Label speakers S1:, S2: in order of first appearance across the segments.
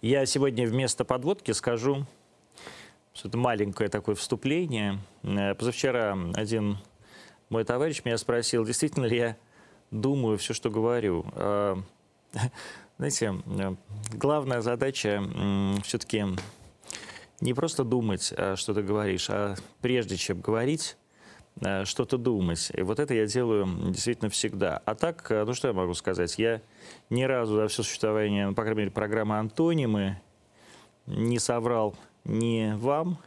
S1: Я сегодня вместо подводки скажу что-то маленькое такое вступление. Э, позавчера один мой товарищ меня спросил, действительно ли я думаю все, что говорю. Э, знаете, э, главная задача все-таки не просто думать, что ты говоришь, а прежде чем говорить, что-то думать. И вот это я делаю действительно всегда. А так, ну что я могу сказать? Я ни разу за все существование, ну, по крайней мере, программы «Антонимы» не соврал ни вам,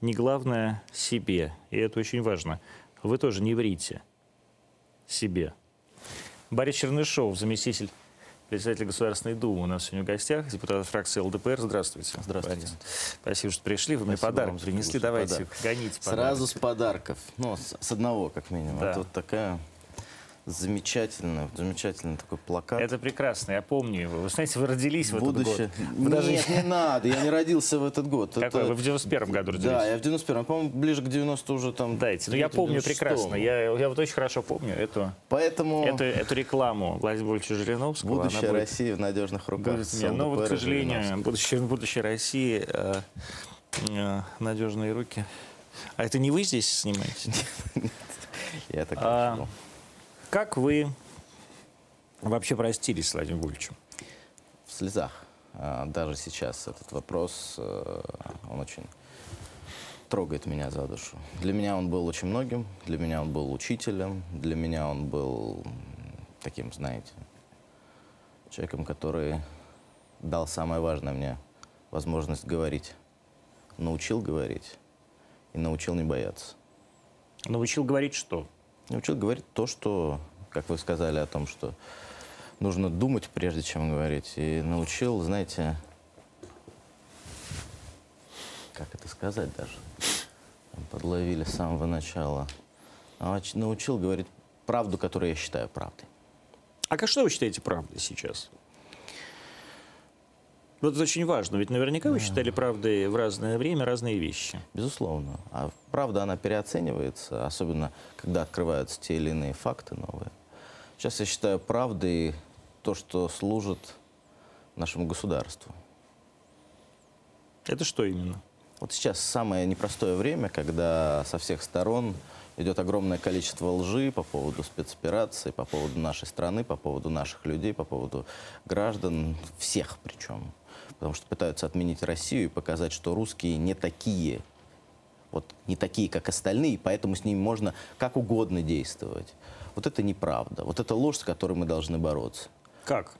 S1: ни, главное, себе. И это очень важно. Вы тоже не врите себе. Борис Чернышов, заместитель председателя Государственной Думы у нас сегодня в гостях, депутат фракции ЛДПР. Здравствуйте.
S2: Здравствуйте.
S1: Борис. Спасибо, что пришли. Вы мне подарок принесли. Давайте, подарок. гоните
S2: подарок. Сразу с подарков. Ну, с, с одного, как минимум. Да. Это вот такая Замечательно, замечательный такой плакат.
S1: Это прекрасно, я помню его. Вы знаете, вы родились в
S2: Будущее.
S1: этот год.
S2: Вы Нет, даже... не надо, я не родился в этот год.
S1: Какой? Это... Вы в 91-м году родились?
S2: Да, я в 91-м, по-моему, ближе к 90 уже там...
S1: Дайте, ну я помню прекрасно, я, я вот очень хорошо помню эту,
S2: Поэтому...
S1: эту, эту рекламу Владимира Вольфовича Жириновского.
S2: Будущее будет... России в надежных руках.
S1: Будет, нет, но вот, к сожалению, будущее, будущее России, э, э, надежные руки. А это не вы здесь снимаете?
S2: Я так а,
S1: Как вы вообще простились с Владимиром Вольфовичем?
S2: В слезах. А, даже сейчас этот вопрос, э, он очень трогает меня за душу. Для меня он был очень многим, для меня он был учителем, для меня он был таким, знаете, человеком, который дал самое важное мне возможность говорить. Научил говорить и научил не бояться.
S1: Научил говорить что?
S2: Научил говорить то, что, как вы сказали о том, что нужно думать, прежде чем говорить. И научил, знаете, как это сказать даже, подловили с самого начала. А научил говорить правду, которую я считаю правдой.
S1: А как что вы считаете правдой сейчас? Вот это очень важно, ведь наверняка вы считали правдой в разное время разные вещи.
S2: Безусловно. А правда, она переоценивается, особенно когда открываются те или иные факты новые. Сейчас я считаю правдой то, что служит нашему государству.
S1: Это что именно?
S2: Вот сейчас самое непростое время, когда со всех сторон идет огромное количество лжи по поводу спецоперации, по поводу нашей страны, по поводу наших людей, по поводу граждан, всех причем. Потому что пытаются отменить Россию и показать, что русские не такие, вот не такие, как остальные, поэтому с ними можно как угодно действовать. Вот это неправда. Вот это ложь, с которой мы должны бороться.
S1: Как?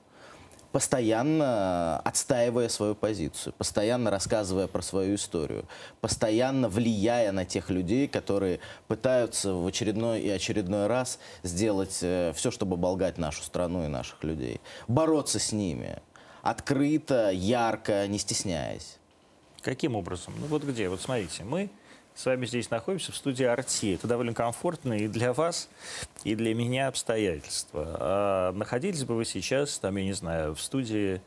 S2: постоянно отстаивая свою позицию, постоянно рассказывая про свою историю, постоянно влияя на тех людей, которые пытаются в очередной и очередной раз сделать э, все, чтобы оболгать нашу страну и наших людей. Бороться с ними открыто, ярко, не стесняясь.
S1: Каким образом? Ну вот где? Вот смотрите, мы с вами здесь находимся в студии «Арти». Это довольно комфортно и для вас, и для меня обстоятельства. А находились бы вы сейчас, там, я не знаю, в студии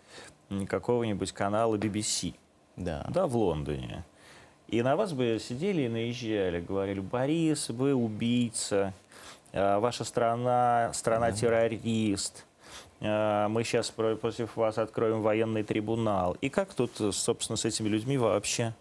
S1: какого-нибудь канала BBC.
S2: Да.
S1: Да, в Лондоне. И на вас бы сидели и наезжали, говорили, Борис, вы убийца, а ваша страна, страна-террорист, а мы сейчас против вас откроем военный трибунал. И как тут, собственно, с этими людьми вообще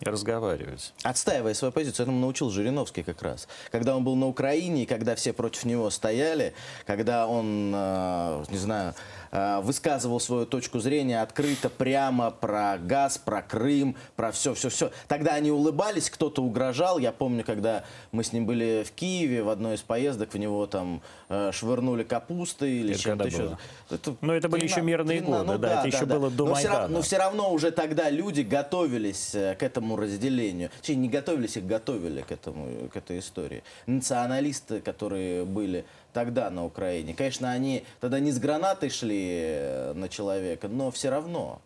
S1: разговаривать.
S2: Отстаивая свою позицию, этому научил Жириновский как раз. Когда он был на Украине, когда все против него стояли, когда он, э, не знаю, Э, высказывал свою точку зрения открыто, прямо про газ, про Крым, про все-все-все. Тогда они улыбались, кто-то угрожал. Я помню, когда мы с ним были в Киеве, в одной из поездок, в него там э, швырнули капусты или чем-то еще.
S1: Это, Но это были 13, еще мирные 13, годы, ну, да, да, это да, еще да. было до но Майдана.
S2: Все равно, но все равно уже тогда люди готовились э, к этому разделению. Точнее, не готовились, их готовили к, этому, к этой истории. Националисты, которые были тогда на Украине. Конечно, они тогда не с гранатой шли э, на человека, но все равно.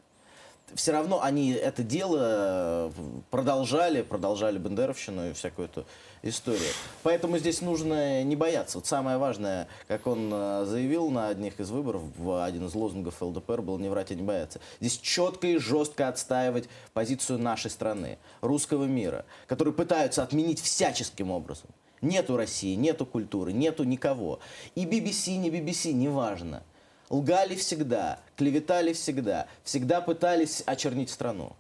S2: Все равно они это дело продолжали, продолжали Бендеровщину и всякую эту историю. Поэтому здесь нужно не бояться. Вот самое важное, как он э, заявил на одних из выборов, в один из лозунгов ЛДПР был «не врать и не бояться». Здесь четко и жестко отстаивать позицию нашей страны, русского мира, который пытаются отменить всяческим образом. Нету России, нету культуры, нету никого. И BBC, не BBC, неважно. Лгали всегда, клеветали всегда, всегда пытались очернить страну.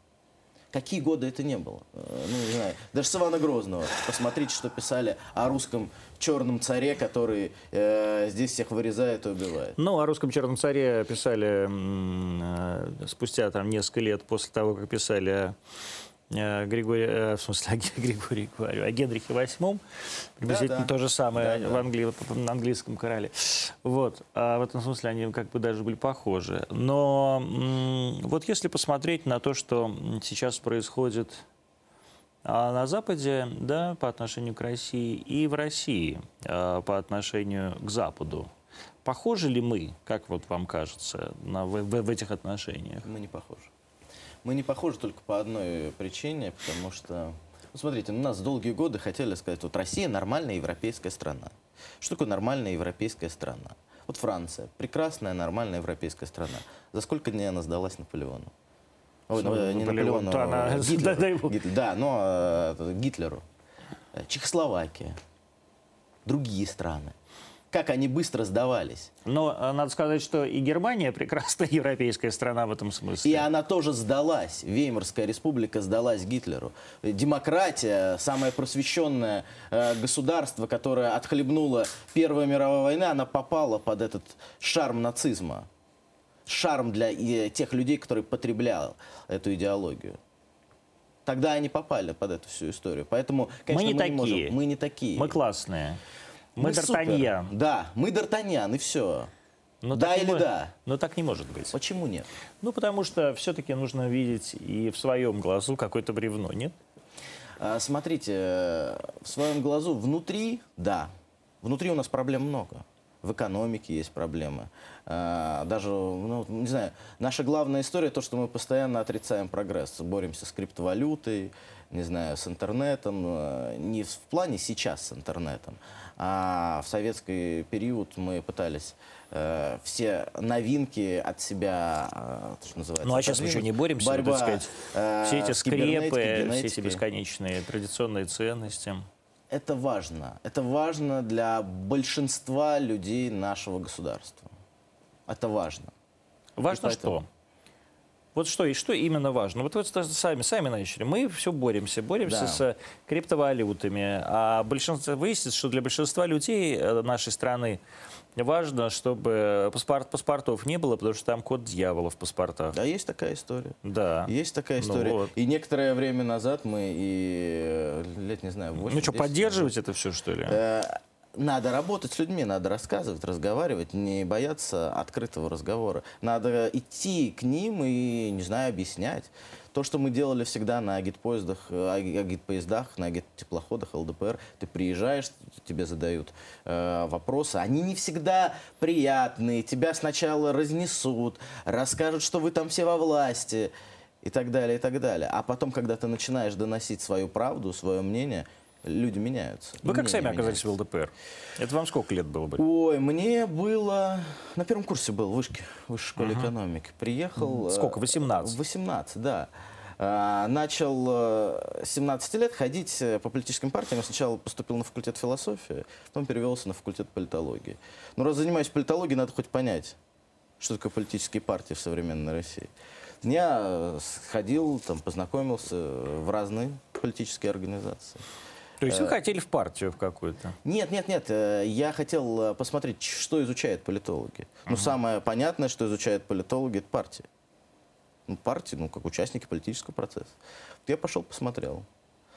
S2: Какие годы это не было? Э, Ну, не знаю. Даже с Ивана Грозного. Посмотрите, что писали о русском черном царе, который э, здесь всех вырезает и убивает.
S1: Ну, о русском черном царе писали э, спустя там несколько лет после того, как писали о э, Григории, э, в смысле, о Григории, говорю, о Генрихе VIII. Приблизительно
S2: Да-да.
S1: то же самое
S2: Да-да.
S1: в Англии, на английском короле. Вот. А в этом смысле они как бы даже были похожи. Но вот если посмотреть на то, что сейчас происходит а на Западе, да, по отношению к России, и в России а, по отношению к Западу. Похожи ли мы, как вот вам кажется, на, в- в этих отношениях?
S2: Мы не похожи. Мы не похожи только по одной причине, потому что, ну, смотрите, у нас долгие годы хотели сказать, вот Россия нормальная европейская страна. Что такое нормальная европейская страна? Вот Франция, прекрасная нормальная европейская страна. За сколько дней она сдалась Наполеону? Ой, ну,
S1: Ну,
S2: не
S1: Наполеон,
S2: Наполеону,
S1: то она-
S2: а Гитлеру.
S1: бог.
S2: Гитлер- Да, но э, Гитлеру. Э, Чехословакия. Другие страны. Как они быстро сдавались.
S1: Но а, надо сказать, что и Германия прекрасная европейская страна в этом смысле.
S2: И она тоже сдалась. Веймарская республика сдалась Гитлеру. Демократия, самое просвещенное э, государство, которое отхлебнуло Первая мировая война, она попала под этот шарм нацизма. Шарм для э, тех людей, которые потребляли эту идеологию. Тогда они попали под эту всю историю. Поэтому, конечно,
S1: не
S2: мы, не
S1: такие.
S2: можем. Мы не такие.
S1: Мы классные. Мы,
S2: супер.
S1: Д'Артаньян.
S2: Да, мы Д'Артаньян, и все.
S1: Но
S2: да
S1: так не
S2: или
S1: мо-
S2: да?
S1: Но так не может быть.
S2: Почему нет?
S1: Ну, потому что все-таки нужно видеть и в своем глазу какое-то бревно, нет?
S2: А, Смотрите, э, в своем глазу внутри, да, внутри у нас проблем много. В экономике есть проблемы. А, Даже, ну, не знаю, наша главная история то, что мы постоянно отрицаем прогресс. Боремся с криптовалютой, не знаю, с интернетом. э, Не в плане сейчас с интернетом, а в советский период мы пытались э, все новинки от себя, э, что называется,
S1: Ну, а сейчас мы еще
S2: отодвинуть.
S1: не боремся, вот,
S2: Борьба,
S1: так сказать,
S2: э,
S1: все эти скрепы, все эти бесконечные традиционные ценности.
S2: Это важно. Это важно для большинства людей нашего государства. Это важно.
S1: Важно что? Вот что, и что именно важно? Вот вы это сами, сами начали. Мы все боремся, боремся
S2: Да.
S1: с криптовалютами. А большинство, выяснится, что для большинства людей э, нашей страны важно, чтобы паспорт, паспортов не было, потому что там код дьявола в паспортах.
S2: Да, есть такая история.
S1: Да.
S2: Есть такая
S1: Ну
S2: история.
S1: вот.
S2: И некоторое время назад мы и э, лет, не знаю, 8
S1: Ну что, поддерживать это все, что ли?
S2: Э, Надо работать с людьми, надо рассказывать, разговаривать, не бояться открытого разговора. Надо идти к ним и, не знаю, объяснять. То, что мы делали всегда на агитпоездах, э, аги- агитпоездах, на агиттеплоходах ЛДПР, ты приезжаешь, тебе задают э, вопросы, они не всегда приятные, тебя сначала разнесут, расскажут, что вы там все во власти и так далее, и так далее. А потом, когда ты начинаешь доносить свою правду, свое мнение, люди меняются.
S1: Вы как сами оказались в ЛДПР? Это вам сколько лет было бы?
S2: Ой, мне было... На первом курсе был в вышке, в высшей школе экономики. Приехал... э,
S1: Сколько, 18?
S2: 18, да. А, Начал э, с 17 лет ходить э, по политическим партиям. Я сначала поступил на факультет философии, потом перевелся на факультет политологии. Но раз занимаюсь политологией, надо хоть понять, что такое политические партии в современной России. Я э, сходил, там, познакомился в разные политические организации.
S1: То есть вы
S2: э,
S1: хотели в партию в какую-то?
S2: Нет, нет, нет. э, Я хотел э, посмотреть, что изучают политологи. Ну, самое понятное, что изучают политологи, это партии. Ну, партии, ну, как участники политического процесса. Вот я пошел, посмотрел.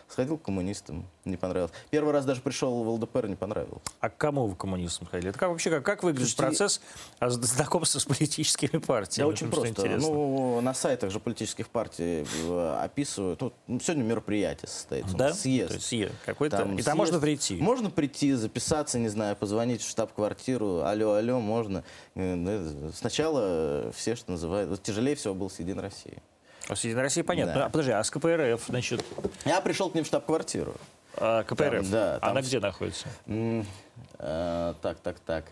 S2: Сходил к коммунистам, не понравилось. Первый раз даже пришел в ЛДПР, не понравилось.
S1: А к кому вы коммунистам ходили? Это как вообще как, как выглядит
S2: Слушайте,
S1: процесс а, знакомства с политическими партиями?
S2: Да, очень
S1: Потому что
S2: просто.
S1: интересно.
S2: Ну, на сайтах же политических партий э, описывают. Вот, ну, сегодня мероприятие состоится.
S1: да?
S2: Съезд.
S1: То есть е- какой-то.
S2: Там
S1: и там
S2: съезд.
S1: можно прийти.
S2: Можно прийти, записаться, не знаю, позвонить в штаб-квартиру. Алло, алло, можно. Э, ну, Сначала все, что называют... вот Тяжелее всего был с Единой России.
S1: А с Единой России понятно.
S2: Да.
S1: А, подожди, а с КПРФ, значит,
S2: Я пришел к ним в штаб-квартиру.
S1: а, КПРФ,
S2: Там, да, там
S1: она где находится?
S2: Э, Так, так, так.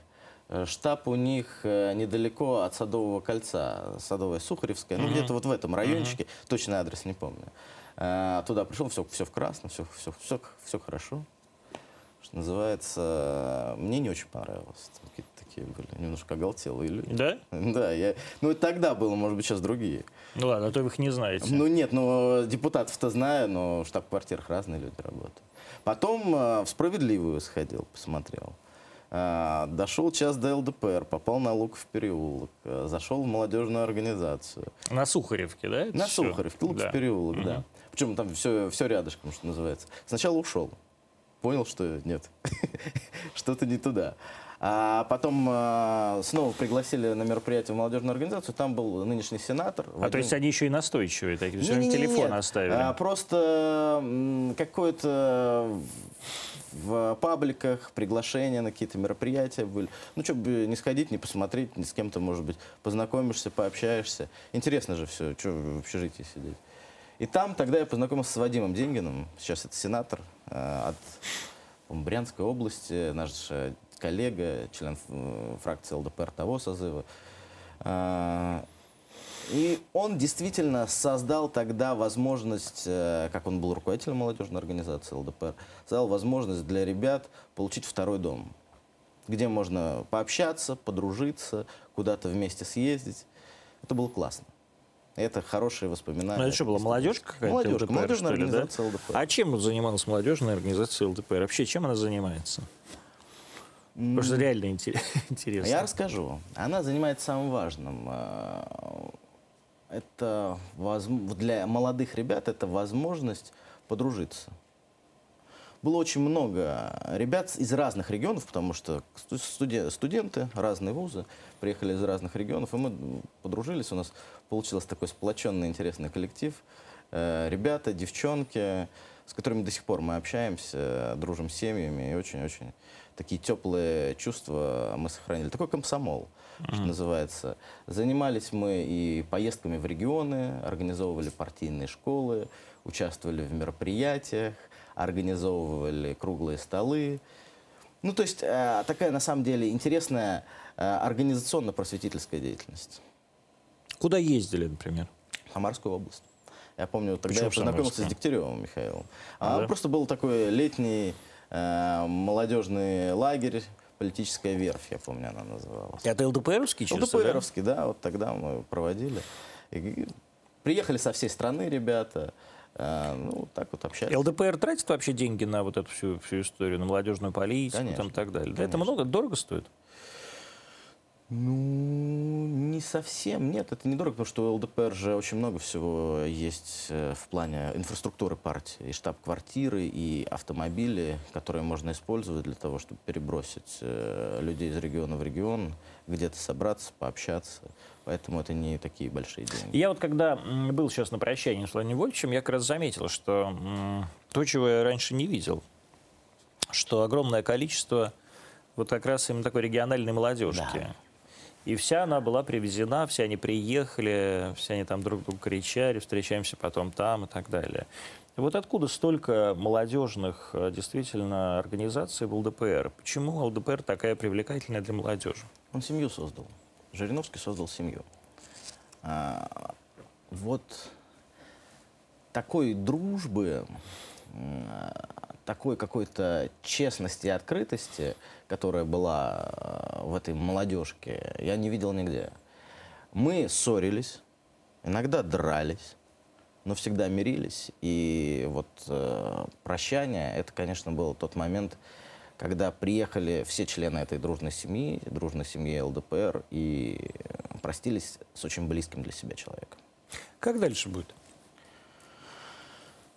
S2: Штаб у них э, недалеко от Садового кольца, Садовая Сухаревская, ну где-то вот в этом райончике, точный адрес не помню. Э, Туда пришел, все, все в красном, все, все, все, все хорошо. Что называется, мне не очень понравилось. Какие-то такие были, немножко оголтелые люди.
S1: Да?
S2: Да, я... Ну, это тогда было, может быть, сейчас другие.
S1: Ну ладно, а то вы их не знаете.
S2: Ну нет, но депутатов-то знаю, но в штаб-квартирах разные люди работают. Потом э, в «Справедливую» сходил, посмотрел. А, Дошел час до ЛДПР, попал на Луков переулок, э, зашел в молодежную организацию.
S1: На Сухаревке, да? это
S2: На
S1: всё?
S2: Сухаревке, Луков
S1: Да.
S2: переулок, да. Причем там все, все рядышком, что называется. Сначала ушел. Понял, что нет, что-то не туда. А потом э, снова пригласили на мероприятие в молодежную организацию. Там был нынешний сенатор.
S1: А то
S2: Вадим-
S1: есть они еще и настойчивые такие, они
S2: Не-не-не,
S1: телефон
S2: нет.
S1: оставили.
S2: А, просто какое-то в пабликах приглашения на какие-то мероприятия были. Ну, что бы не сходить, не посмотреть, ни с кем-то, может быть, познакомишься, пообщаешься. Интересно же все, что в общежитии сидеть. И там тогда я познакомился с Вадимом Деньгиным, сейчас это сенатор э, от Брянской области, наш э, коллега, член э, фракции ЛДПР того созыва. А, И он действительно создал тогда возможность, э, как он был руководителем молодежной организации ЛДПР, создал возможность для ребят получить второй дом, где можно пообщаться, подружиться, куда-то вместе съездить. Это было классно. Это хорошие воспоминания.
S1: Ну, это что было, молодежка какая-то?
S2: Молодежка,
S1: ЛДПР,
S2: молодежная
S1: что ли, да?
S2: организация ЛДПР.
S1: А чем занималась молодежная организация ЛДПР? Вообще, чем она занимается? Потому что реально интерес- интересно.
S2: Я расскажу. Она занимается самым важным. Э, Это для молодых ребят это возможность подружиться. Было очень много ребят из разных регионов, потому что сту- студе- студенты, разные вузы, приехали из разных регионов, и мы подружились. У нас получился такой сплоченный, интересный коллектив. Э, Ребята, девчонки, с которыми до сих пор мы общаемся, дружим с семьями, и очень-очень такие теплые чувства мы сохранили. Такой комсомол, что называется. Занимались мы и поездками в регионы, организовывали партийные школы, участвовали в мероприятиях, организовывали круглые столы. Ну, то есть э, такая, на самом деле, интересная э, организационно-просветительская деятельность.
S1: Куда ездили, например?
S2: В Самарскую область. Я помню, тогда
S1: Почему
S2: я познакомился с? Дегтяревым Михаилом.
S1: А, да?
S2: Просто был такой летний э, молодежный лагерь, политическая верфь, я помню, она называлась.
S1: Это ЛДПРовский да?
S2: ЛДПРовский, да, вот тогда мы проводили. И приехали со всей страны ребята, э, ну, так вот общались.
S1: ЛДПР тратит вообще деньги на вот эту всю, всю историю, на молодежную политику
S2: Конечно,
S1: там, и так далее? Да это
S2: конечно.
S1: много, дорого стоит?
S2: Ну, не совсем, нет, это недорого, потому что у ЛДПР же очень много всего есть э, в плане инфраструктуры партии. И штаб-квартиры, и автомобили, которые можно использовать для того, чтобы перебросить э, людей из региона в регион, где-то собраться, пообщаться. Поэтому это не такие большие деньги.
S1: Я вот когда был сейчас на прощании с Владимиром Вольфовичем, я как раз заметил, что то, чего я раньше не видел, что огромное количество вот как раз именно такой региональной молодежки.
S2: Да.
S1: И вся она была привезена, все они приехали, все они там друг другу кричали, встречаемся потом там и так далее. Вот откуда столько молодежных э, действительно организаций в ЛДПР? Почему ЛДПР такая привлекательная для молодежи?
S2: Он семью создал. Жириновский создал семью. А, вот такой дружбы, такой какой-то честности и открытости, которая была э, в этой молодежке, я не видел нигде. Мы ссорились, иногда дрались, но всегда мирились. И вот э, прощание, это, конечно, был тот момент, когда приехали все члены этой дружной семьи, дружной семьи ЛДПР, и простились с очень близким для себя человеком.
S1: Как дальше будет?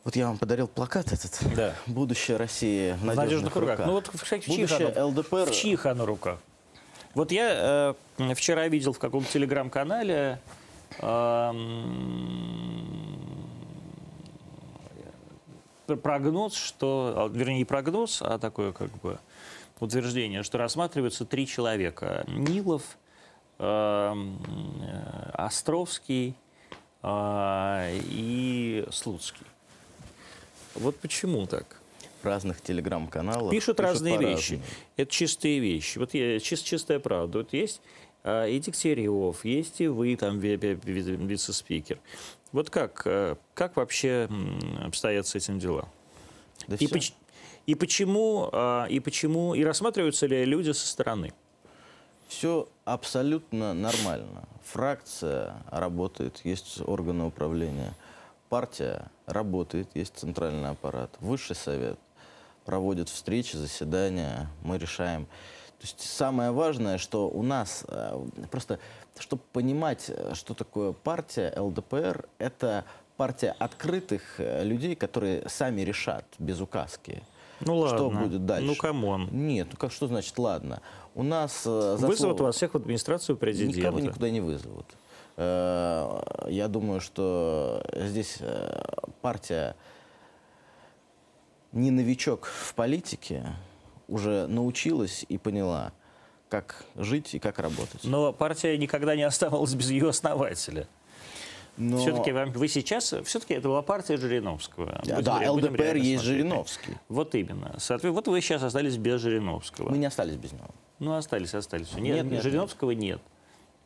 S2: Вот я вам подарил плакат этот.
S1: Да.
S2: Будущее России в
S1: В
S2: надежных,
S1: надежных руках. Ну вот, кстати, в чьих,
S2: Будущее
S1: оно,
S2: ЛДПР.
S1: в чьих оно руках? Вот я э, вчера видел в каком-то телеграм-канале эм, прогноз, что, а, вернее, не прогноз, а такое как бы утверждение, что рассматриваются три человека. Нилов, эм, э, Островский э, и Слуцкий. Вот почему так?
S2: разных телеграм-каналах.
S1: Пишут разные
S2: по-разному.
S1: вещи. Это чистые вещи. Вот я, чис- чистая правда. Вот есть а, и Дегтярев, есть и вы, там, ви- ви- ви- вице-спикер. Вот как, э, как вообще обстоят с этим дела?
S2: Да
S1: И, поч- И почему, а, и почему, и рассматриваются ли люди со стороны?
S2: Все абсолютно нормально. Фракция работает, есть органы управления. Партия работает, есть центральный аппарат. Высший совет проводит встречи, заседания, мы решаем. То есть самое важное, что у нас, э, просто чтобы понимать, э, что такое партия ЛДПР, это партия открытых э, людей, которые сами решат без указки.
S1: Ну ладно.
S2: Что будет дальше?
S1: Ну come on.
S2: Нет, ну как что значит ладно? У нас э, за
S1: Вызовут
S2: слово-
S1: вас всех в администрацию президента.
S2: Никого никуда не вызовут. Э, Я думаю, что здесь э, партия не новичок в политике, уже научилась и поняла, как жить и как работать.
S1: Но партия никогда не оставалась без ее основателя.
S2: Но-
S1: Все-таки вам, вы сейчас, все-таки это была партия Жириновского.
S2: Да,
S1: Будем-
S2: да,
S1: будем
S2: ЛДПР есть
S1: смотреть.
S2: Жириновский.
S1: Вот именно. Соответ- вот вы сейчас остались без Жириновского.
S2: Мы не остались без него.
S1: Ну, остались, остались. Нет,
S2: Нет, нет,
S1: Жириновского нет.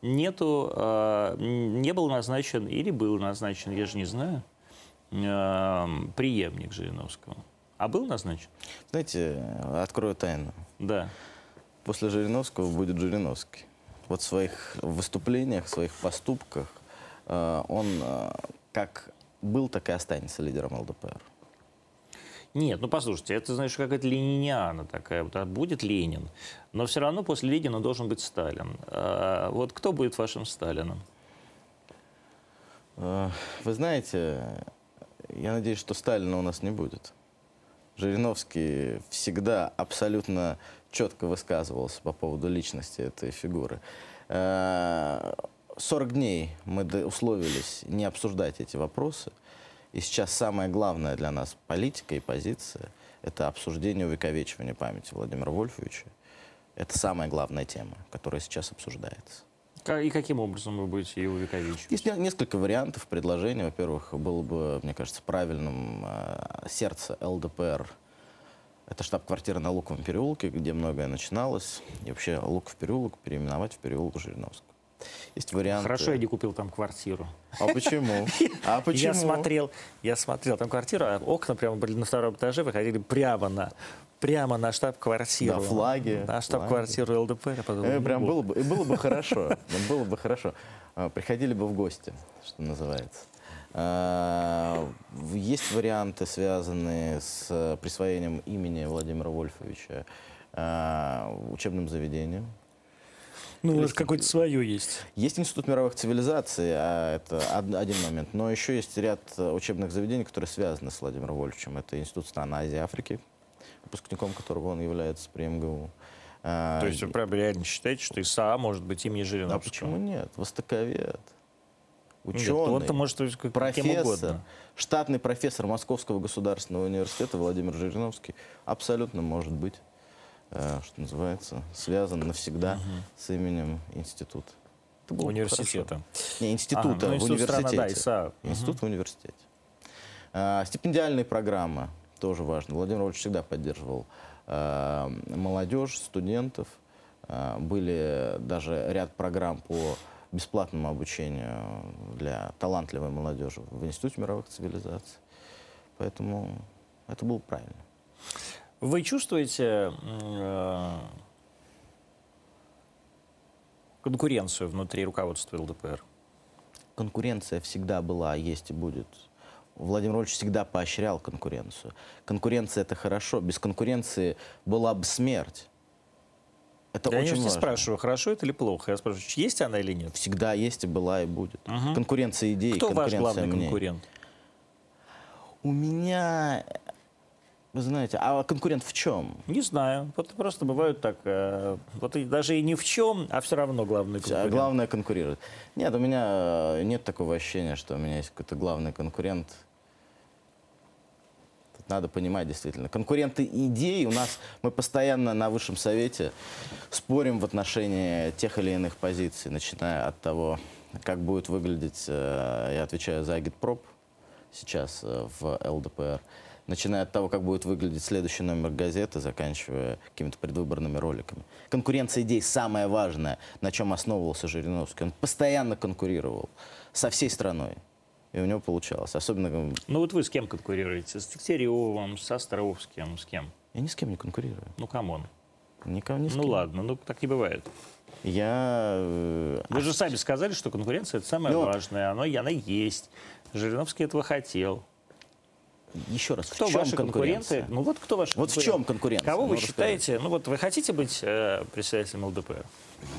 S1: Нету, а, не был назначен, или был назначен, я же не знаю, а, преемник Жириновского. А был назначен?
S2: Знаете, открою тайну.
S1: Да.
S2: После Жириновского будет Жириновский. Вот в своих выступлениях, в своих поступках э, он э, как был, так и останется лидером ЛДПР.
S1: Нет, ну послушайте, это, знаешь, какая-то лениниана такая. Вот, а будет Ленин. Но все равно после Ленина должен быть Сталин. А вот кто будет вашим Сталином?
S2: Э, Вы знаете, я надеюсь, что Сталина у нас не будет. Жириновский всегда абсолютно четко высказывался по поводу личности этой фигуры. Э, 40 дней мы условились не обсуждать эти вопросы. И сейчас самое главное для нас политика и позиция – это обсуждение увековечивания памяти Владимира Вольфовича. Это самая главная тема, которая сейчас обсуждается.
S1: И каким образом вы будете ее увековечивать?
S2: Есть не- несколько вариантов предложений. Во-первых, было бы, мне кажется, правильным э, сердце ЛДПР. Это штаб-квартира на Луковом переулке, где многое начиналось. И вообще Луков переулок переименовать в переулок Жириновского. Есть варианты...
S1: Хорошо, я не купил там квартиру.
S2: А почему? А почему?
S1: Я смотрел, я смотрел там квартиру, а окна прямо были на втором этаже, выходили прямо на, прямо на штаб-квартиру.
S2: Да, флаги,
S1: На штаб-квартиру ЛДПР. Я подумал,
S2: Э,
S1: ну
S2: прям было бы, было бы хорошо. Было бы хорошо. А, Приходили бы в гости, что называется. А, Есть варианты, связанные с присвоением имени Владимира Вольфовича а, учебным заведением.
S1: Ну, у вас какое-то свое есть.
S2: Есть Институт мировых цивилизаций, а это од- один момент. Но еще есть ряд э, учебных заведений, которые связаны с Владимиром Вольфовичем. Это Институт стран Азии и Африки, выпускником которого он является при МГУ. А,
S1: То есть вы прям реально считаете, что ИСА может быть имени
S2: А
S1: Жириновского?
S2: почему нет? Востоковед.
S1: Нет,
S2: Ученый.
S1: он-то может быть как-
S2: профессор,
S1: угодно.
S2: штатный профессор Московского государственного университета Владимир Жириновский абсолютно может быть, что называется, связан навсегда с именем института. Это было
S1: Университета.
S2: хорошо. Не, института
S1: Ага, ну,
S2: в
S1: институт страна,
S2: университете.
S1: да, ИСА.
S2: Институт в университете. А, стипендиальные программы тоже важно. Владимир Владимирович всегда поддерживал а, молодежь, студентов. А, были даже ряд программ по бесплатному обучению для талантливой молодежи в Институте мировых цивилизаций. Поэтому это было правильно.
S1: Вы чувствуете э, конкуренцию внутри руководства ЛДПР?
S2: Конкуренция всегда была, есть и будет. Владимир Владимирович всегда поощрял конкуренцию. Конкуренция это хорошо. Без конкуренции была бы смерть. Это
S1: Я
S2: очень
S1: не
S2: важно.
S1: спрашиваю, хорошо это или плохо. Я спрашиваю, есть она или нет?
S2: Всегда есть и была и будет.
S1: Мгм.
S2: Конкуренция идей,
S1: Кто ваш
S2: конкуренция
S1: главный
S2: мнений.
S1: конкурент?
S2: У меня, вы знаете, а конкурент в чем?
S1: Не знаю. Вот просто бывают так. э, вот и даже и ни в чем, а все равно главный
S2: А
S1: конкурент.
S2: главное конкурирует. Нет, у меня э, нет такого ощущения, что у меня есть какой-то главный конкурент. Тут надо понимать действительно. Конкуренты идей у нас, мы постоянно на высшем совете спорим в отношении тех или иных позиций, начиная от того, как будет выглядеть, э, я отвечаю за агитпроп сейчас в ЛДПР, начиная от того, как будет выглядеть следующий номер газеты, заканчивая какими-то предвыборными роликами. Конкуренция идей самое важное, на чем основывался Жириновский. Он постоянно конкурировал со всей страной. И у него получалось. Особенно
S1: Ну вот вы с кем конкурируете? С Дегтяревым, с Островским, с кем?
S2: Я ни с кем не конкурирую.
S1: Ну, come on.
S2: Никого ни с
S1: Ну
S2: кем.
S1: ладно, ну так не бывает.
S2: Я... э,
S1: Вы же сами сказали, что конкуренция это самое
S2: Ну,
S1: важное. Оно, она есть. Жириновский этого хотел.
S2: Еще раз,
S1: Кто
S2: в чем
S1: ваши
S2: конкуренция?
S1: конкуренты? Ну вот кто ваши
S2: Вот в чем конкуренция?
S1: Кого
S2: Ну,
S1: вы
S2: расскажи.
S1: считаете? Ну вот вы хотите быть э, председателем ЛДПР?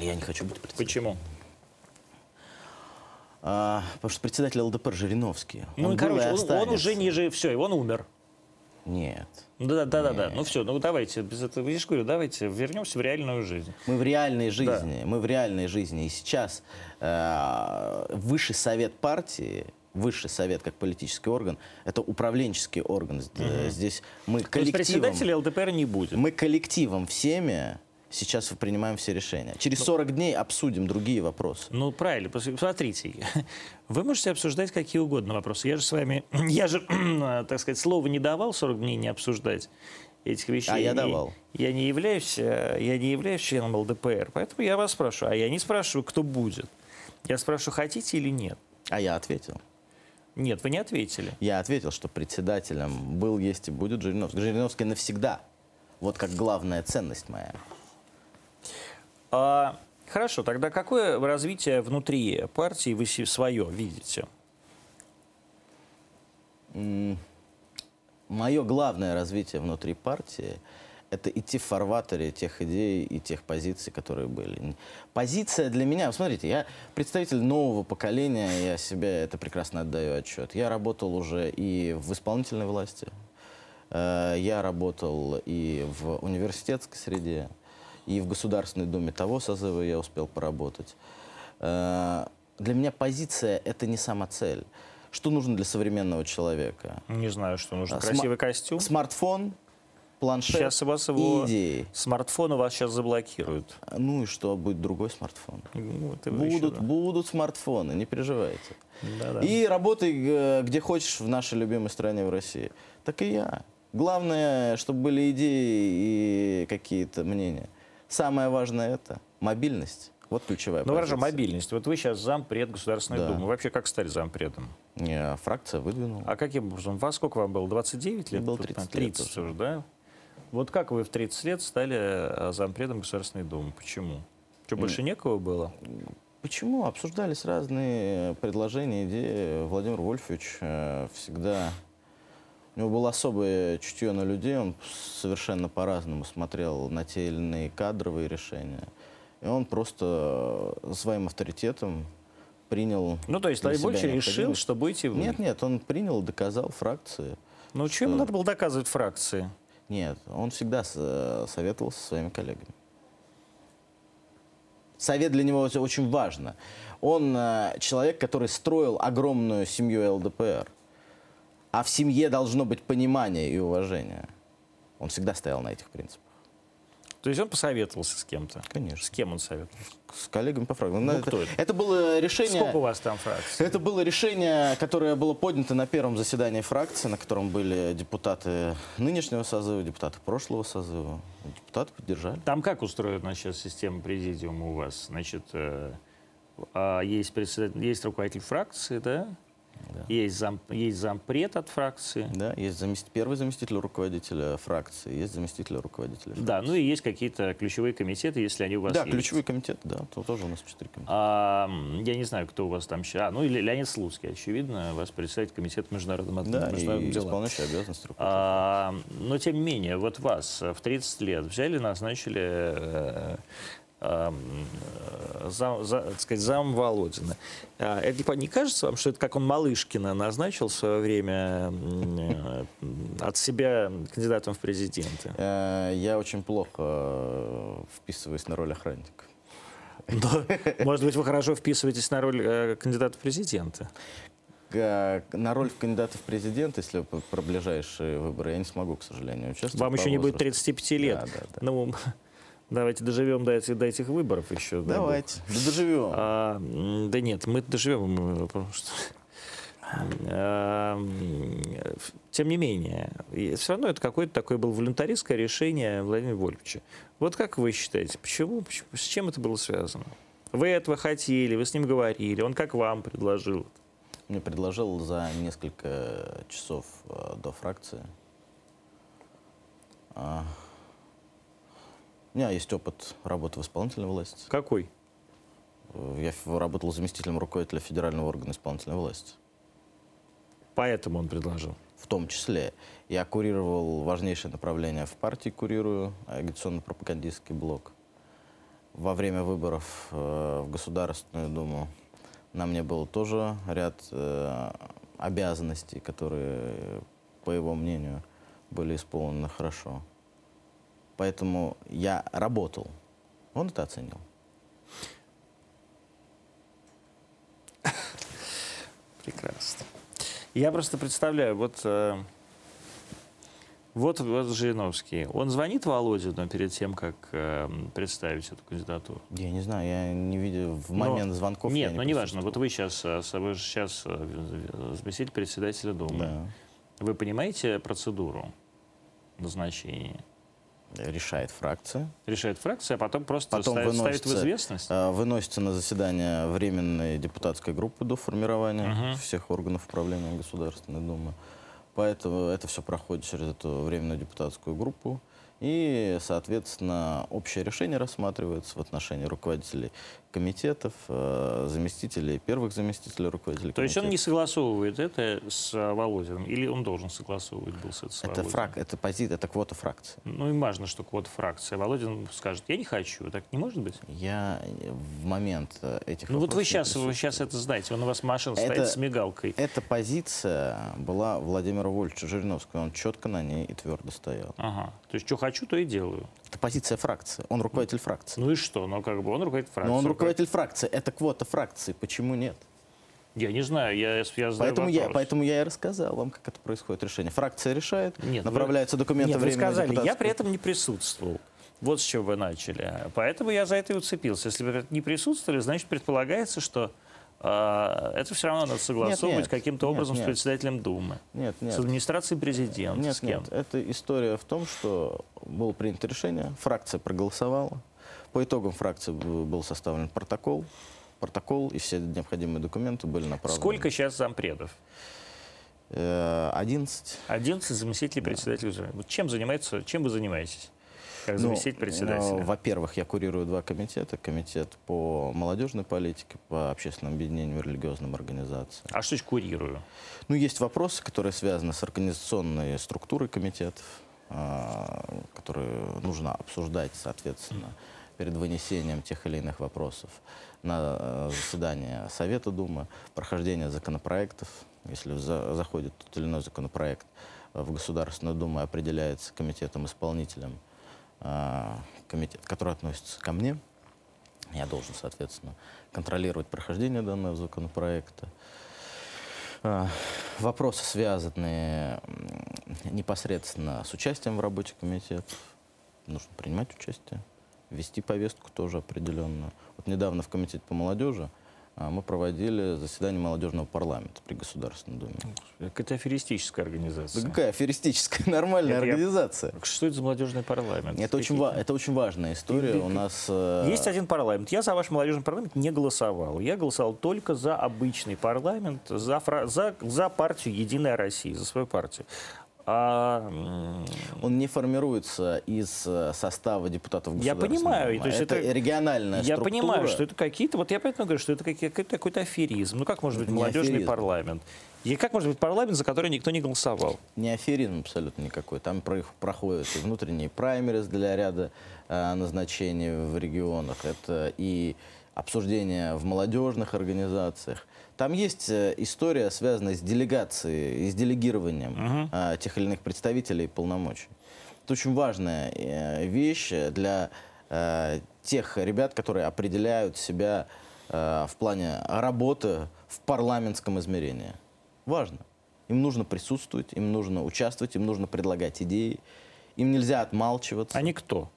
S2: Я не хочу быть председателем.
S1: Почему?
S2: А, потому что председатель ЛДПР Жириновский.
S1: Ну,
S2: Он
S1: и, короче,
S2: и
S1: он, он
S2: останется.
S1: уже ниже, все, он умер.
S2: Нет.
S1: Да, да, да, да. Ну все, ну давайте без этого. Я же говорю, давайте вернемся в реальную жизнь.
S2: Мы в реальной жизни, мы в реальной жизни. И сейчас э, высший совет партии, высший совет как политический орган, это управленческий орган. Э, Здесь мы
S1: То есть
S2: коллективом,
S1: председателя ЛДПР не будет.
S2: мы коллективом всеми сейчас принимаем все решения. Через 40 дней обсудим другие вопросы.
S1: Ну, правильно. Пос- Смотрите, вы можете обсуждать какие угодно вопросы. Я же с вами, я же, так сказать, слова не давал 40 дней не обсуждать этих вещей.
S2: А я давал.
S1: Я не являюсь, э, я не являюсь членом ЛДПР, поэтому я вас спрашиваю. А я не спрашиваю, кто будет. Я спрашиваю, хотите или нет.
S2: А я ответил.
S1: Нет, вы не ответили.
S2: Я ответил, что председателем был, есть и будет Жириновский. Жириновский навсегда. Вот как главная ценность моя.
S1: А, хорошо, тогда какое развитие внутри партии вы свое видите?
S2: Мое главное развитие внутри партии – это идти в фарватере тех идей и тех позиций, которые были. Позиция для меня, вот смотрите, я представитель нового поколения, я себе это прекрасно отдаю отчет. Я работал уже и в исполнительной власти, э, я работал и в университетской среде, и в Государственной Думе того созыва я успел поработать. Э, Для меня позиция – это не сама цель. Что нужно для современного человека?
S1: Не знаю, что нужно.
S2: А, сма-
S1: Красивый костюм.
S2: Смартфон, планшет
S1: Сейчас у вас его
S2: и идеи.
S1: смартфон у вас сейчас заблокируют.
S2: Ну и что, будет другой смартфон?
S1: Ну, вы еще,
S2: Будут,
S1: да.
S2: будут смартфоны, не переживайте.
S1: Да-да.
S2: И работай э, где хочешь в нашей любимой стране, в России. Так и я. Главное, чтобы были идеи и какие-то мнения. Самое важное это мобильность. Вот ключевая
S1: Ну, хорошо, мобильность. Вот вы сейчас зампред Государственной
S2: Да.
S1: Думы. Вообще как стали зампредом?
S2: Не, фракция выдвинула.
S1: А каким образом? Вас сколько вам было? 29 лет?
S2: Было
S1: Тут,
S2: 30
S1: 30
S2: лет уже,
S1: да? Вот как вы в 30 лет стали э, зампредом Государственной Думы? Почему? Что, больше некого было?
S2: Почему? Обсуждались разные предложения, идеи. Владимир Вольфович э, всегда... У него было особое чутье на людей, он совершенно по-разному смотрел на те или иные кадровые решения. И он просто э, своим авторитетом принял...
S1: Ну, то есть Владимир решил, что будете вы.
S2: Нет, нет, он принял, доказал фракции.
S1: Ну, что
S2: что-
S1: надо было доказывать фракции?
S2: Нет, он всегда э, советовался со своими коллегами. Совет для него очень важно. Он э, человек, который строил огромную семью ЛДПР. А в семье должно быть понимание и уважение. Он всегда стоял на этих принципах.
S1: То есть он посоветовался с кем-то?
S2: Конечно.
S1: С кем он советовался?
S2: С коллегами по фракции.
S1: Ну,
S2: это,
S1: кто это?
S2: это было решение...
S1: Сколько у вас там фракций?
S2: Это было решение, которое было поднято на первом заседании фракции, на котором были депутаты нынешнего созыва, депутаты прошлого созыва. Депутаты поддержали.
S1: Там как устроена сейчас система президиума у вас? Значит, э, а, есть, председатель, есть руководитель фракции, да? Есть, зам, есть зампред от фракции.
S2: Да, есть замест- первый заместитель руководителя фракции, есть заместитель руководителя.
S1: Да, ну и есть какие-то ключевые комитеты, если они у вас
S2: да,
S1: есть.
S2: ключевой комитет, да, то тоже у нас четыре комитета.
S1: А, я не знаю, кто у вас там сейчас. А, ну, или Леонид Слуцкий, очевидно, вас представитель комитета международным от-
S2: Да,
S1: международным
S2: и
S1: делам.
S2: исполняющий обязанности.
S1: А, но тем не менее, вот вас в 30 лет взяли, назначили э, зам, за- так сказать, зам Володина. А, Это не кажется вам, что это как он Малышкина назначил в свое время э, от себя кандидатом в президенты?
S2: Э, Я очень плохо э, вписываюсь на роль охранника.
S1: Может быть, вы хорошо вписываетесь на роль э, кандидата в президенты?
S2: На роль кандидата в президент, если про ближайшие выборы, я не смогу, к сожалению, участвовать.
S1: Вам еще не будет
S2: возрасту.
S1: 35 лет.
S2: Да, да, да.
S1: Ну, давайте доживем до этих, до этих выборов еще.
S2: Давайте, да доживем.
S1: А, да нет, мы доживем, потому что... А, Тем не менее, все равно это какое-то такое было волюнтаристское решение Владимира Вольфовича. Вот как вы считаете, почему, с чем это было связано? Вы этого хотели, вы с ним говорили, он как вам предложил?
S2: Мне предложил за несколько часов э, до фракции. У меня есть опыт работы в исполнительной власти.
S1: Какой?
S2: Я работал заместителем руководителя федерального органа исполнительной власти.
S1: Поэтому он предложил.
S2: В том числе я курировал важнейшие направления в партии, курирую агитационно-пропагандистский блок. Во время выборов э, в Государственную Думу на мне был тоже ряд э, обязанностей, которые, по его мнению, были исполнены хорошо. Поэтому я работал. Он это оценил.
S1: Прекрасно. Я просто представляю, вот, э, вот, вот Жириновский. Он звонит Володину перед тем, как э, представить эту кандидатуру?
S2: Я не знаю, я не видел в
S1: Но-
S2: момент звонков. я
S1: Нет, ну неважно.
S2: присутствовал.
S1: Вот вы сейчас, вы же сейчас заместитель председателя Думы.
S2: Да.
S1: Вы понимаете процедуру назначения?
S2: Решает фракция.
S1: Решает фракция, а потом просто
S2: Потом
S1: ставит, ставит в
S2: выносится,
S1: известность?
S2: э, выносится на заседание временной депутатской группы до формирования
S1: Мгм.
S2: всех органов управления Государственной Думы. Поэтому это все проходит через эту временную депутатскую группу. И, соответственно, общее решение рассматривается в отношении руководителей комитетов, э, заместителей, первых заместителей руководителей
S1: То есть он не согласовывает это с э, Володиным? Или он должен согласовывать был с, это с
S2: Это, фрак, это, позиция, это квота фракции.
S1: Ну и важно, что квота фракция. Володин скажет, я не хочу. Так не может быть?
S2: Я в момент э, этих
S1: Ну вот вы сейчас, вы сейчас это знаете. Он у вас машина
S2: Это-
S1: стоит с мигалкой.
S2: Эта позиция была Владимира Вольфовича Жириновского. Он четко на ней и твердо стоял.
S1: Ага. То есть, что хочу, то и делаю.
S2: Это позиция фракции. Он руководитель фракции.
S1: Ну и что? Ну как бы он руководит фракцией.
S2: Но он руководитель фракции. Это квота фракции. Почему нет?
S1: Я не знаю, я, я задаю
S2: Поэтому я,
S1: вопрос.
S2: поэтому я и рассказал вам, как это происходит решение. Фракция решает,
S1: Нет, вы-
S2: направляются документы
S1: Нет, вы
S2: временной
S1: сказали, я
S2: депутатской-
S1: при этом не присутствовал. Вот с чего вы начали. Поэтому я за это и уцепился. Если вы не присутствовали, значит, предполагается, что это все равно надо согласовывать
S2: нет.
S1: каким-то
S2: Нет,
S1: образом
S2: нет.
S1: с председателем Думы,
S2: Нет, нет.
S1: с администрацией президента,
S2: Нет,
S1: с кем.
S2: нет. Это история в том, что было принято решение, фракция проголосовала. По итогам фракции был составлен протокол. Протокол и все необходимые документы были направлены.
S1: Сколько сейчас зампредов?
S2: Э, 11.
S1: 11 заместителей председателя. Думы. Вот чем занимается, чем вы занимаетесь? Как
S2: Ну,
S1: заместитель председателя?
S2: э, Во-первых, я курирую два комитета. Комитет по молодежной политике, по общественным объединениям и религиозным организациям.
S1: а что значит курирую?
S2: Ну, есть вопросы, которые связаны с организационной структурой комитетов, а, которые нужно обсуждать, соответственно, перед вынесением тех или иных вопросов на э, заседание Совета Думы, прохождение законопроектов. Если за- заходит тот или иной законопроект э, в Государственную Думу определяется комитетом-исполнителем, комитет, который относится ко мне, я должен, соответственно, контролировать прохождение данного законопроекта. А, Вопросы, связанные непосредственно с участием в работе комитетов. Нужно принимать участие, вести повестку тоже определенную. Вот недавно в Комитете по молодежи а, мы проводили заседание молодежного парламента при Государственной Думе.
S1: Какая-то аферистическая организация.
S2: Да какая аферистическая, нормальная
S1: я-
S2: организация.
S1: Что это за молодежный парламент?
S2: Это очень, ва- это очень важная история. У нас... э,
S1: Есть один парламент. Я за ваш молодежный парламент не голосовал. Я голосовал только за обычный парламент, за, фра- за, за партию «Единая Россия», за свою партию. А,
S2: Он не формируется из э, состава депутатов
S1: Я понимаю,
S2: Думы.
S1: то есть
S2: это,
S1: это-
S2: региональная
S1: я
S2: структура.
S1: понимаю, что это какие-то... Вот я поэтому говорю, что это какой-то, какой-то аферизм. Ну как может быть
S2: не
S1: молодежный
S2: аферизм.
S1: парламент? И как может быть парламент, за который никто не голосовал?
S2: Не аферизм абсолютно никакой. Там про- проходят и внутренние праймерис для ряда э, назначений в регионах. Это и обсуждения в молодежных организациях. Там есть э, история, связанная с делегацией с делегированием э, тех или иных представителей и полномочий. Это очень важная э, вещь для э, тех ребят, которые определяют себя в плане работы в парламентском измерении. Важно. Им нужно присутствовать, им нужно участвовать, им нужно предлагать идеи. Им нельзя отмалчиваться.
S1: Они кто?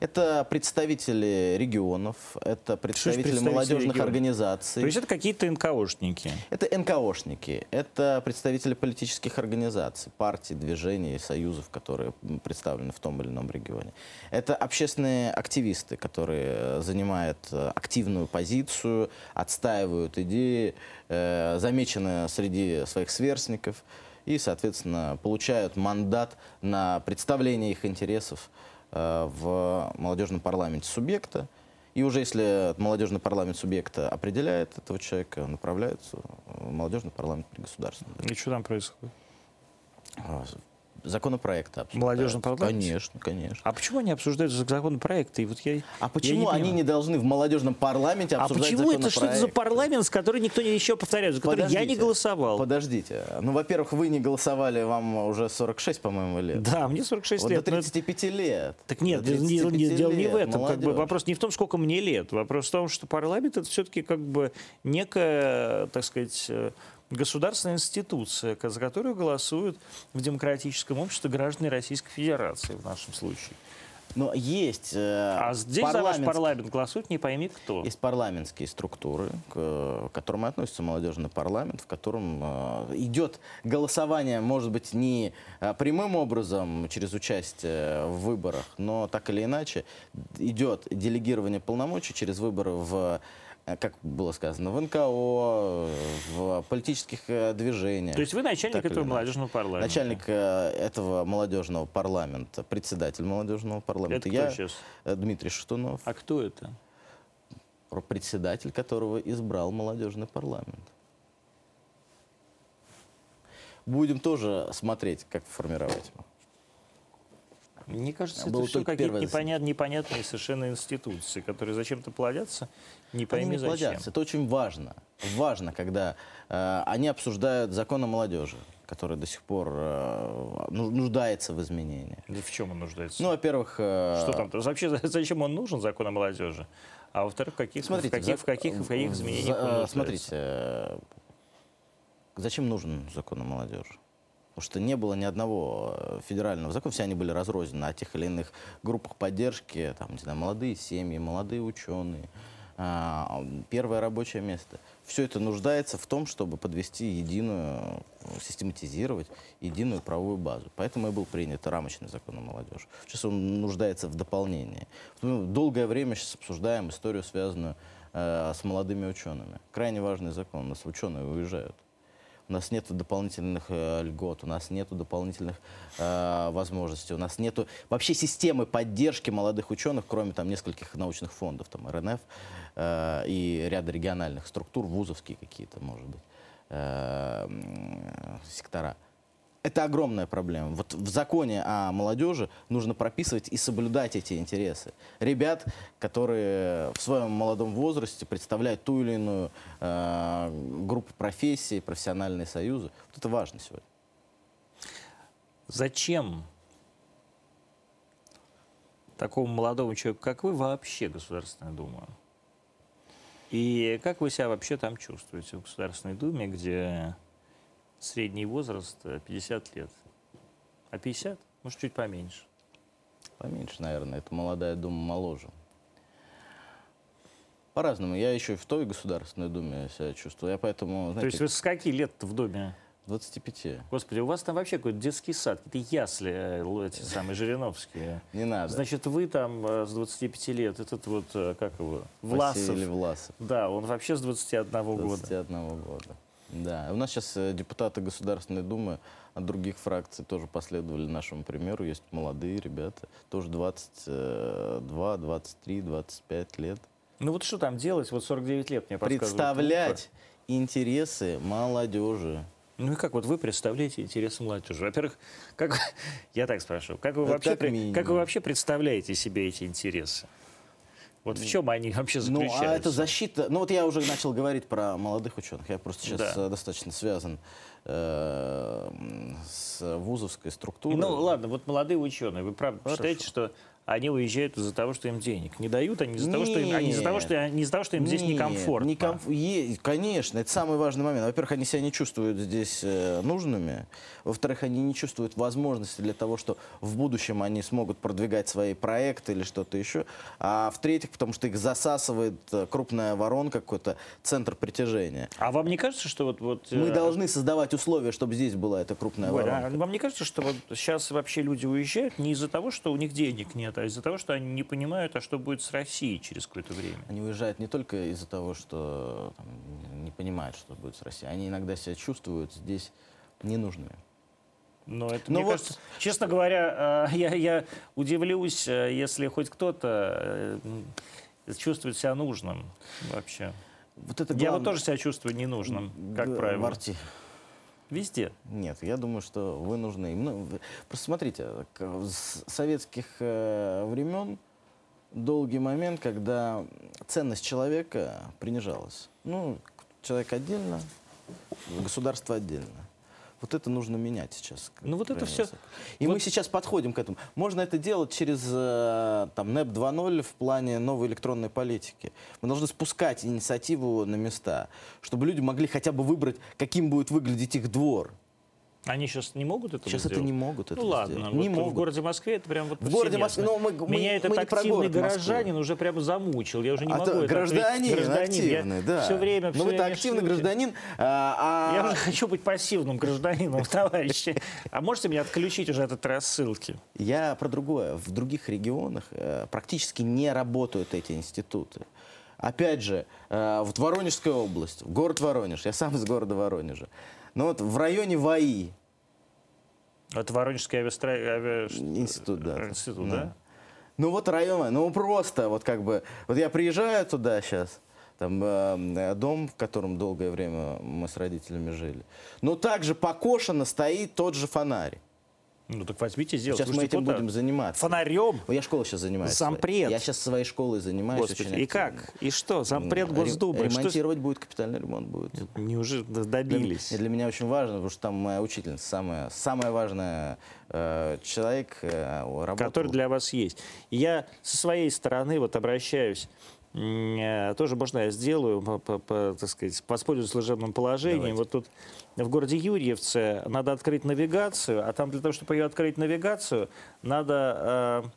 S2: Это представители регионов, это представители,
S1: представители
S2: молодежных
S1: регионов?
S2: организаций.
S1: То есть это какие-то НКОшники.
S2: Это НКОшники, это представители политических организаций, партий, движений, союзов, которые представлены в том или ином регионе. Это общественные активисты, которые занимают э, активную позицию, отстаивают идеи, э, замечены среди своих сверстников. и, соответственно, получают мандат на представление их интересов в молодежном парламенте субъекта. И уже если молодежный парламент субъекта определяет этого человека, направляется в молодежный парламент при государственном.
S1: И что там происходит?
S2: А, Законопроекты обсуждаются.
S1: Молодежном парламенте?
S2: Конечно, конечно.
S1: А почему они обсуждают законопроекты? И вот я,
S2: А
S1: я
S2: почему они не должны в молодежном парламенте
S1: А
S2: обсуждать
S1: почему это что-то за парламент, с который никто не еще повторяет, за который я не
S2: Подождите,
S1: голосовал?
S2: Подождите. Ну, во-первых, вы не голосовали, вам уже 46, по-моему, лет.
S1: Да, мне 46
S2: Вот
S1: лет.
S2: до
S1: но это-
S2: 35 лет.
S1: Так нет,
S2: До
S1: не- не-
S2: 35
S1: не- дело не в этом. Как бы, вопрос не в том, сколько мне лет. Вопрос в том, что парламент это все-таки как бы некая, так сказать, э, государственная институция, за которую голосуют в демократическом обществе граждане Российской Федерации в нашем случае.
S2: Но есть, э,
S1: А здесь за ваш
S2: парламентск-
S1: парламент голосует не пойми кто.
S2: есть парламентские структуры, к, к которым относится молодежный парламент, в котором э, идет голосование, может быть, не э, прямым образом через участие в выборах, но так или иначе идет делегирование полномочий через выборы в как было сказано, в НКО, в политических э, движениях.
S1: То есть вы начальник
S2: Так
S1: этого молодежного парламента.
S2: Начальник э, этого молодежного парламента, председатель молодежного парламента.
S1: Это кто
S2: Я
S1: сейчас?
S2: э, Дмитрий Шатунов,
S1: А кто это?
S2: председатель которого избрал молодежный парламент. Будем тоже смотреть, как формировать его.
S1: Мне кажется,
S2: Было
S1: это все какие-то непонят- непонятные совершенно институции, которые зачем-то плодятся, не
S2: Они
S1: пойми
S2: не
S1: зачем.
S2: плодятся. Это очень важно. Важно, когда э, они обсуждают закон о молодежи, который до сих пор э, ну- нуждается в изменении.
S1: Да В чем он нуждается?
S2: Ну, во-первых, э,
S1: Что там? Вообще, за- зачем он нужен, закон о молодежи? А во-вторых, в каких,
S2: Смотрите,
S1: в каких, в каких, в каких изменениях
S2: за-
S1: он
S2: э,
S1: нуждается?
S2: Смотрите, э, зачем нужен закон о молодежи? Потому что не было ни одного э, федерального закона, все они были разрознены о тех или иных группах поддержки, там, не знаю, молодые семьи, молодые ученые, первое рабочее место. Все это нуждается в том, чтобы подвести единую, систематизировать единую правовую базу. Поэтому и был принят рамочный закон о молодежи. Сейчас он нуждается в дополнении. Мы долгое время сейчас обсуждаем историю, связанную э, с молодыми учеными. Крайне важный закон. У нас ученые уезжают. У нас нет дополнительных э, льгот, у нас нет дополнительных э, возможностей, у нас нет вообще системы поддержки молодых ученых, кроме там нескольких научных фондов, там РНФ э, и ряда региональных структур, вузовские какие-то, может быть, э, м, сектора. Это огромная проблема. Вот в законе о молодежи нужно прописывать и соблюдать эти интересы. Ребят, которые в своем молодом возрасте представляют ту или иную э, группу профессий, профессиональные союзы. Вот это важно сегодня.
S1: Зачем такому молодому человеку, как вы, вообще Государственная Дума? И как вы себя вообще там чувствуете в Государственной Думе, где средний возраст э, 50 лет? А 50? Может, чуть поменьше.
S2: Поменьше, наверное. Это молодая дума моложе. По-разному. Я еще и в той Государственной Думе себя чувствую. Я поэтому,
S1: То есть
S2: знаете,
S1: вы с каких лет в Доме?
S2: 25.
S1: Господи, у вас там вообще какой-то детский сад, какие-то ясли, э, эти самые Жириновские.
S2: Не надо.
S1: Значит, вы там э, с 25 лет, этот вот, э, как его, Власов.
S2: Василий Власов.
S1: Да, он вообще с 21 года.
S2: 21 года. Да. У нас сейчас э, депутаты Государственной Думы от других фракций тоже последовали нашему примеру. Есть молодые ребята, тоже 22, 23, 25 лет.
S1: Ну вот что там делать? Вот 49 лет мне.
S2: Представлять интересы молодежи.
S1: Ну и как вот вы представляете интересы молодежи? Во-первых, как я так спрашиваю, как вы, вообще,
S2: как
S1: как вы вообще представляете себе эти интересы? Вот в чем они вообще
S2: Ну,
S1: заключаются?
S2: а это защита... Ну, вот я уже начал говорить про молодых ученых. Я просто сейчас
S1: Да.
S2: э, достаточно связан э, с вузовской структурой.
S1: Ну ладно, вот молодые ученые, вы правда
S2: Хорошо.
S1: считаете, что они уезжают из-за того, что им денег не дают, а не из-за того, что им, а не из-за того, что, не из-за того, что им здесь
S2: Нет,
S1: некомфортно?
S2: некомф- е- Конечно, это самый важный момент. Во-первых, они себя не чувствуют здесь э, нужными. Во-вторых, они не чувствуют возможности для того, что в будущем они смогут продвигать свои проекты или что-то еще. А в-третьих, потому что их засасывает э, крупная воронка, какой-то центр притяжения.
S1: А вам не кажется, что вот... вот
S2: Мы
S1: э,
S2: должны создавать условия, чтобы здесь была эта крупная
S1: Боря,
S2: воронка.
S1: а вам не кажется, что вот сейчас вообще люди уезжают не из-за того, что у них денег нет, а из-за того, что они не понимают, а что будет с Россией через какое-то время?
S2: Они уезжают не только из-за того, что там, не понимают, что будет с Россией. Они иногда себя чувствуют здесь ненужными.
S1: Но это,
S2: Ну
S1: мне
S2: вот-
S1: кажется, честно говоря, э, я, я удивлюсь, э, если хоть кто-то э, чувствует себя нужным вообще.
S2: Вот это
S1: Я вот
S2: главное.
S1: тоже себя чувствую ненужным, как правило.
S2: Марти,
S1: Везде.
S2: Нет, я думаю, что вы нужны. Ну, Просто смотрите, с советских э, времен долгий момент, когда ценность человека принижалась. Ну, человек отдельно, государство отдельно. Вот это нужно менять сейчас.
S1: Ну, вот это
S2: высоко. И мы сейчас подходим к этому. Можно это делать через э, там, НЭП 2.0 в плане новой электронной политики. Мы должны спускать инициативу на места, чтобы люди могли хотя бы выбрать, каким будет выглядеть их двор.
S1: Они сейчас не могут это
S2: Сейчас
S1: сделать?
S2: это не могут
S1: Ну
S2: этого
S1: ладно,
S2: сделать.
S1: вот
S2: не
S1: в
S2: могут.
S1: городе Москве это прям вот
S2: В городе. Москве, ну, мы- мы-
S1: Меня этот
S2: мы не про
S1: активный
S2: Москву.
S1: горожанин уже прямо замучил. Я уже не
S2: А
S1: могу
S2: то
S1: это
S2: гражданин.
S1: Гражданин.
S2: активный,
S1: Я
S2: да.
S1: Все время,
S2: Ну,
S1: все
S2: вы-то
S1: время
S2: активный гражданин, а, а-
S1: Я уже хочу быть пассивным гражданином, товарищи. А можете меня отключить уже от этой рассылки?
S2: Я про другое. В других регионах э, практически не работают эти институты. Опять же, э, вот Воронежская область, город Воронеж, я сам из города Воронежа. Но вот в районе ВАИ,
S1: Это Воронежский авиастро... авиа-
S2: институт, да.
S1: Институт,
S2: Да.
S1: да?
S2: Ну вот район, ну просто вот как бы, вот я приезжаю туда сейчас, там э, дом, в котором долгое время мы с родителями жили. Но также покошено стоит тот же фонарь.
S1: Ну так возьмите, сделайте.
S2: Сейчас мы этим будем заниматься.
S1: Фонарем?
S2: Я школой сейчас занимаюсь.
S1: Зампред.
S2: Я сейчас своей школой занимаюсь.
S1: Господи,
S2: очень
S1: и
S2: активно.
S1: как? И что? Зампред
S2: Ре-
S1: Госдумы? Что
S2: Ремонтировать будет, капитальный ремонт будет.
S1: Неужели
S2: Для,
S1: добились?
S2: и для меня очень важно, потому что там моя учительница, самая, самая важная э, человек, э, работала.
S1: который для вас есть. Я со своей стороны вот обращаюсь, э, тоже можно я сделаю, по, по- по, так сказать, воспользуюсь служебным положением.
S2: Давайте.
S1: Вот тут в городе Юрьевце надо открыть навигацию, а там для того, чтобы ее открыть навигацию, надо э,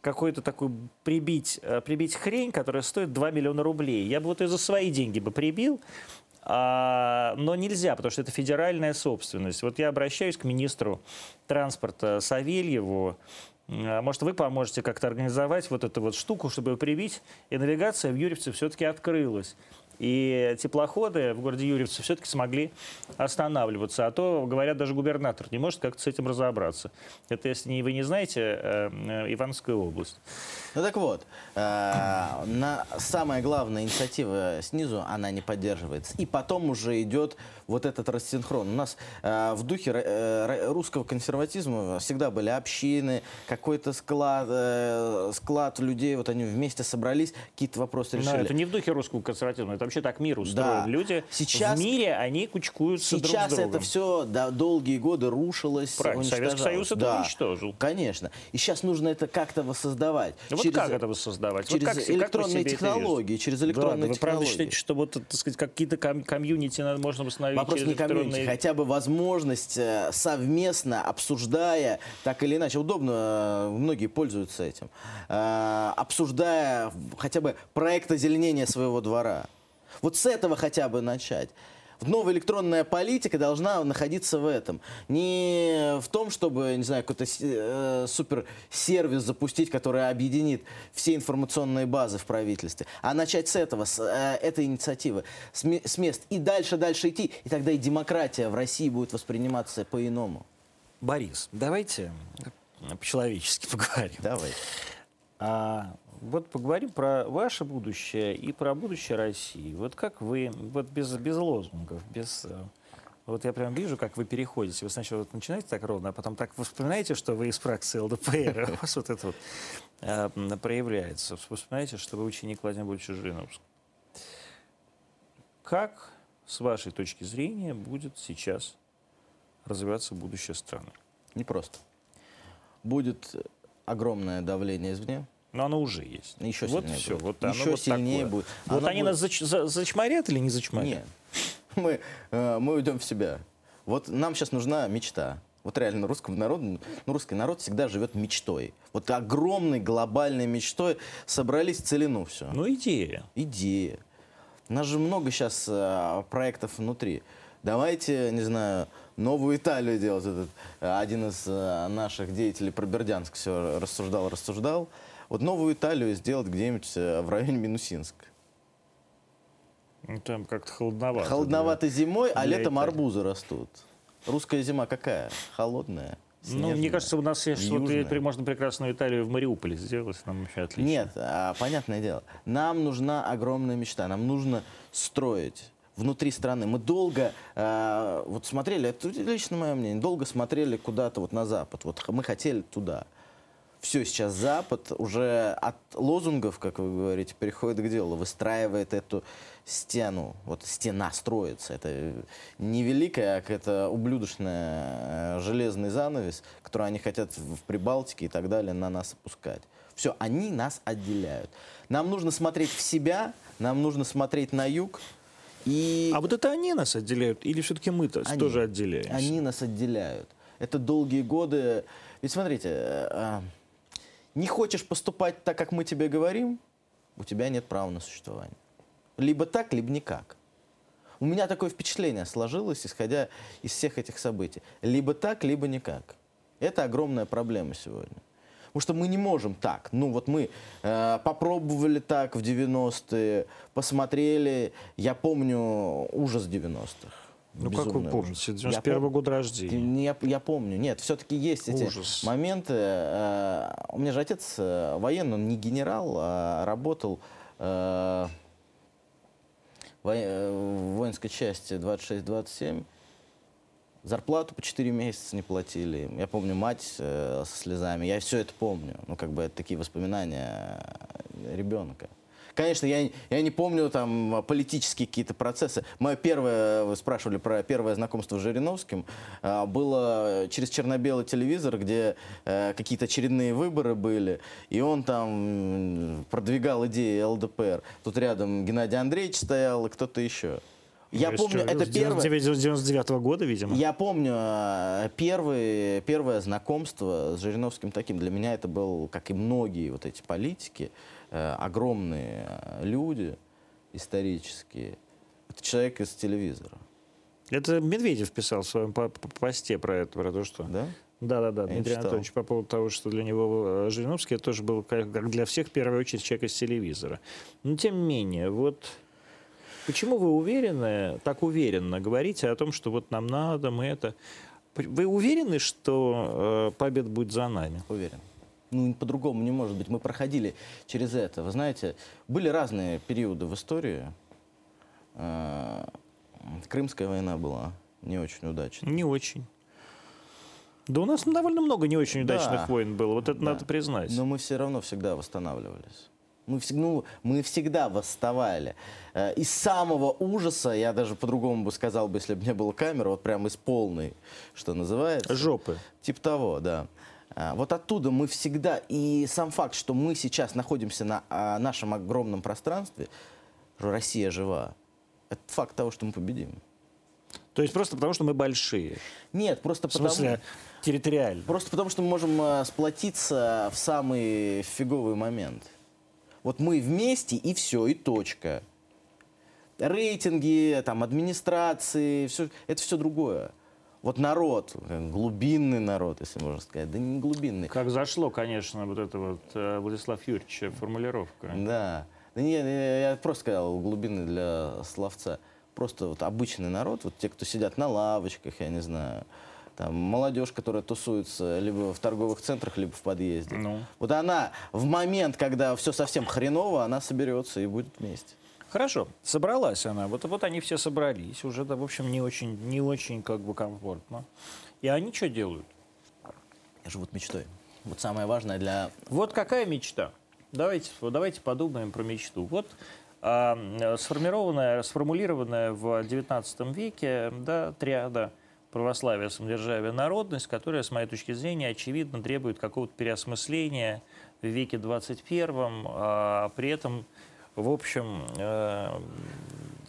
S1: какую-то такую прибить, э, прибить хрень, которая стоит 2 миллиона рублей. Я бы вот ее за свои деньги бы прибил, а, но нельзя, потому что это федеральная собственность. Вот я обращаюсь к министру транспорта Савельеву. А, Может, вы поможете как-то организовать вот эту вот штуку, чтобы ее привить, и навигация в Юрьевце все-таки открылась. И теплоходы в городе Юрьевце все-таки смогли останавливаться. А то, говорят, даже губернатор не может как-то с этим разобраться. Это, если вы не знаете, э, э, Ивановская область.
S2: Ну так вот, э, на, самая главная инициатива снизу, она не поддерживается. И потом уже идет вот этот рассинхрон. У нас э, в духе э, русского консерватизма всегда были общины, какой-то склад, э, склад людей, вот они вместе собрались, какие-то вопросы
S1: Но
S2: решили.
S1: это не в духе русского консерватизма, это вообще так мир устроен.
S2: Да.
S1: Люди
S2: Сейчас-
S1: в мире, они кучкуются друг
S2: Сейчас
S1: с другом.
S2: это все долгие годы рушилось,
S1: Правильно, Советский. Союз это
S2: Да,
S1: уничтожил.
S2: Конечно. И сейчас нужно это как-то воссоздавать.
S1: Ну Вот
S2: Через-
S1: как это воссоздавать? Вот
S2: через
S1: как- как
S2: электронные
S1: это
S2: технологии, через
S1: Да,
S2: электронные
S1: да вы правда
S2: технологии.
S1: считаете, что вот, так сказать, какие-то ком- комьюнити можно восстановить
S2: Вопрос
S1: через
S2: не комьюнити,
S1: электронные-
S2: хотя бы возможность э, совместно, обсуждая, так или иначе, удобно, э, многие пользуются этим, э, обсуждая хотя бы проект озеленения своего двора. Вот с этого хотя бы начать. Новая электронная политика должна находиться в этом. Не в том, чтобы, не знаю, какой-то э, суперсервис запустить, который объединит все информационные базы в правительстве, а начать с этого, с э, этой инициативы, с, с мест. И дальше, дальше идти. И тогда и демократия в России будет восприниматься по-иному.
S1: Борис, давайте по-человечески поговорим.
S2: Давай.
S1: А, вот поговорим про ваше будущее и про будущее России. Вот как вы, вот без, без лозунгов, без... э, Вот я прям вижу, как вы переходите. Вы сначала вот начинаете так ровно, а потом так вы вспоминаете, что вы из фракции ЛДПР. У вас вот это вот э, проявляется. Вы вспоминаете, что вы ученик Владимира Жириновского. Как, с вашей точки зрения, будет сейчас развиваться будущее страны?
S2: Непросто. Будет огромное давление извне.
S1: Но оно уже есть.
S2: Еще
S1: вот
S2: сильнее
S1: все,
S2: будет.
S1: вот
S2: Еще
S1: вот
S2: сильнее
S1: такое.
S2: будет.
S1: Вот
S2: Оно
S1: они
S2: будет-
S1: нас зач- за- зачморят или не зачморят?
S2: Нет. Мы, э, мы уйдем в себя. Вот нам сейчас нужна мечта. Вот реально русскому народу, ну, русский народ всегда живет мечтой. Вот огромной глобальной мечтой собрались в целину все.
S1: Ну, идея.
S2: Идея. У нас же много сейчас проектов внутри. Давайте, не знаю, новую Италию делать. Этот, э, один из э, наших деятелей про Бердянск все рассуждал, рассуждал. Вот новую Италию сделать где-нибудь э, в районе Минусинска.
S1: Ну, там как-то холодновато.
S2: Холодновато зимой, а
S1: для
S2: летом
S1: Италии.
S2: арбузы растут. Русская зима какая? Холодная.
S1: Ну, мне
S2: снежная,
S1: кажется, у нас есть, вот, и можно прекрасную Италию в Мариуполе сделать, нам вообще отлично.
S2: Нет, а, понятное дело. Нам нужна огромная мечта. Нам нужно строить внутри страны. Мы долго а, вот смотрели, это лично мое мнение, долго смотрели куда-то вот на Запад. Вот мы хотели туда. Все, сейчас Запад уже от лозунгов, как вы говорите, переходит к делу, выстраивает эту стену. Вот стена строится. Это не великая, а какая-то ублюдочная э, железный занавес, который они хотят в Прибалтике и так далее на нас опускать. Все, они нас отделяют. Нам нужно смотреть в себя, нам нужно смотреть на юг. И
S1: А вот это они нас отделяют, или все-таки мы-то
S2: Они.
S1: тоже отделяемся?
S2: они нас отделяют. Это долгие годы. Ведь смотрите, э, а, не хочешь поступать так, как мы тебе говорим, у тебя нет права на существование. Либо так, либо никак. У меня такое впечатление сложилось, исходя из всех этих событий. Либо так, либо никак. Это огромная проблема сегодня. Потому что мы не можем так. Ну вот мы э, попробовали так в 90-е, посмотрели. Я помню ужас 90-х.
S1: Ну, как вы помните,
S2: ужас.
S1: 91
S2: Я пом-
S1: года рождения.
S2: Я, я помню. Нет, все-таки есть эти
S1: Ужас.
S2: моменты. Э, у меня же отец э, военный, он не генерал, а работал э, в воинской части 26-27. Зарплату по 4 месяца не платили. Я помню мать э, со слезами. Я все это помню. Ну, как бы это такие воспоминания ребенка. Конечно, я, я не помню там политические какие-то процессы. Мое первое, вы спрашивали про первое знакомство с Жириновским, а, было через черно-белый телевизор, где э, какие-то очередные выборы были, и он там продвигал идеи ЛДПР. Тут рядом Геннадий Андреевич стоял и кто-то еще. Я
S1: есть
S2: помню, это первое...
S1: 99 года, видимо.
S2: Я помню э, первый, первое знакомство с Жириновским таким. Для меня это был, как и многие вот эти политики, огромные э, люди исторические. Это человек из телевизора,
S1: Это Медведев писал в своем по- по- посте про это, про то, что...
S2: да?
S1: Да, да, да,
S2: Я
S1: Дмитрий
S2: читал.
S1: Анатольевич, по поводу того, что для него э, Жириновский это тоже был, как как для всех, в первую очередь, человек из телевизора. Но тем не менее, вот почему вы уверены, так уверенно говорите о том, что вот нам надо, мы это... Вы уверены, что э, победа будет за нами?
S2: Уверен. Ну, по-другому не может быть. Мы проходили через это. Вы знаете, были разные периоды в истории. Э, Крымская война была не очень удачной.
S1: Не очень. Да у нас довольно много не очень
S2: Да.
S1: удачных войн было, вот это
S2: Да.
S1: надо признать.
S2: Но мы все равно всегда восстанавливались. Мы, ну, мы всегда восставали. Э, Из самого ужаса, я даже по-другому бы сказал, бы, если бы не было камеры, вот прям из полной, что называется.
S1: Жопы.
S2: Типа того, да. А, Вот оттуда мы всегда, и сам факт, что мы сейчас находимся на а, нашем огромном пространстве, Россия жива, это факт того, что мы победим.
S1: То есть просто потому, что мы большие.
S2: Нет, просто
S1: В
S2: потому...
S1: смысле, территориально.
S2: Просто потому, что мы можем э, сплотиться в самый фиговый момент. Вот мы вместе, и все, и точка. Рейтинги, там, администрации, все, это все другое. Вот народ, э, глубинный народ, если можно сказать, да не глубинный.
S1: Как зашло, конечно, вот эта вот э, Владислав Юрьевича формулировка.
S2: Да. Да не, я просто сказал глубинный для словца. Просто вот обычный народ, вот те, кто сидят на лавочках, я не знаю, там молодежь, которая тусуется либо в торговых центрах, либо в подъезде.
S1: Ну.
S2: Вот она в момент, когда все совсем хреново, она соберется и будет вместе.
S1: Хорошо, собралась она. Вот, вот они все собрались. Уже, да, в общем, не очень, не очень как бы комфортно. И они что делают?
S2: Живут мечтой. Вот самое важное для...
S1: Вот какая мечта? Давайте, давайте подумаем про мечту. Вот а, сформированная, сформулированная в XIX веке да, триада православие, самодержавие, народность, которая, с моей точки зрения, очевидно требует какого-то переосмысления в веке 21, а при этом, в общем, э,